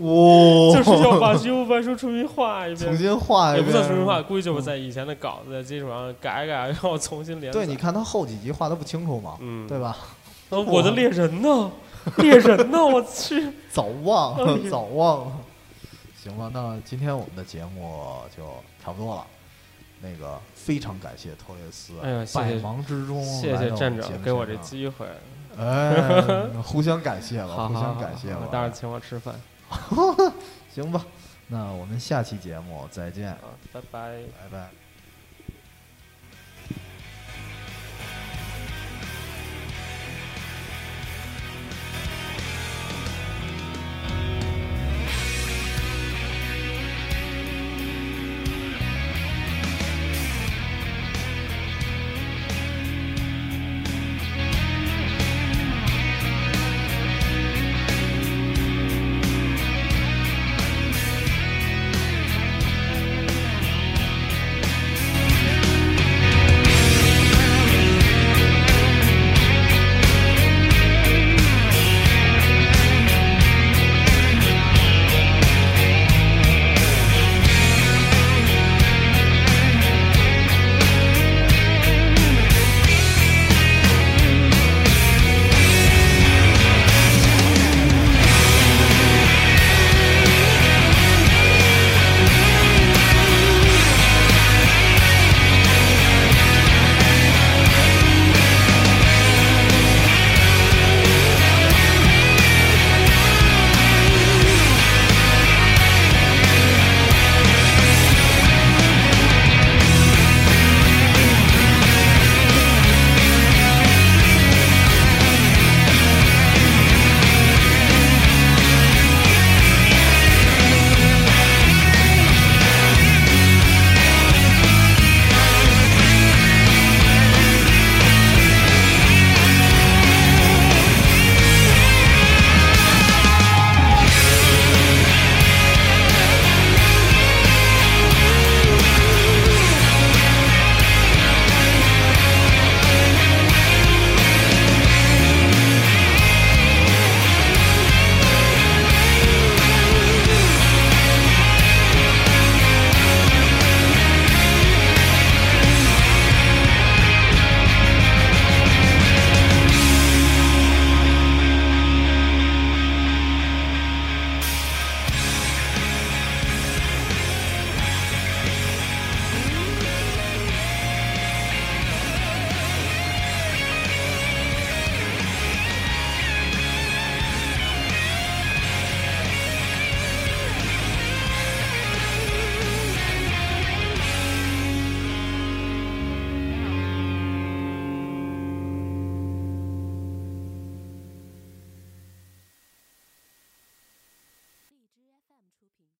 S1: 哇，
S2: 就是要把《悠悠白书》重新画一遍 重。
S1: 新画一遍，
S2: 也不算重新画，估计就是在以前的稿子的基础上改改，然后重新连载。
S1: 对，你看他后几集画的不清楚嘛，
S2: 嗯，
S1: 对吧？
S2: 呃我的猎人呢？猎人呢？我去，
S1: 早忘 早忘了。行吧，那今天我们的节目就差不多了。那个非常感谢托雷斯，
S2: 哎呀谢谢
S1: 百忙之中
S2: 谢谢站长给我这机会，
S1: 哎，互相感谢了，互
S2: 好好好
S1: 相感谢了。
S2: 好待会儿请我吃饭，
S1: 行吧，那我们下期节目再见，
S2: 拜拜。
S1: 拜拜。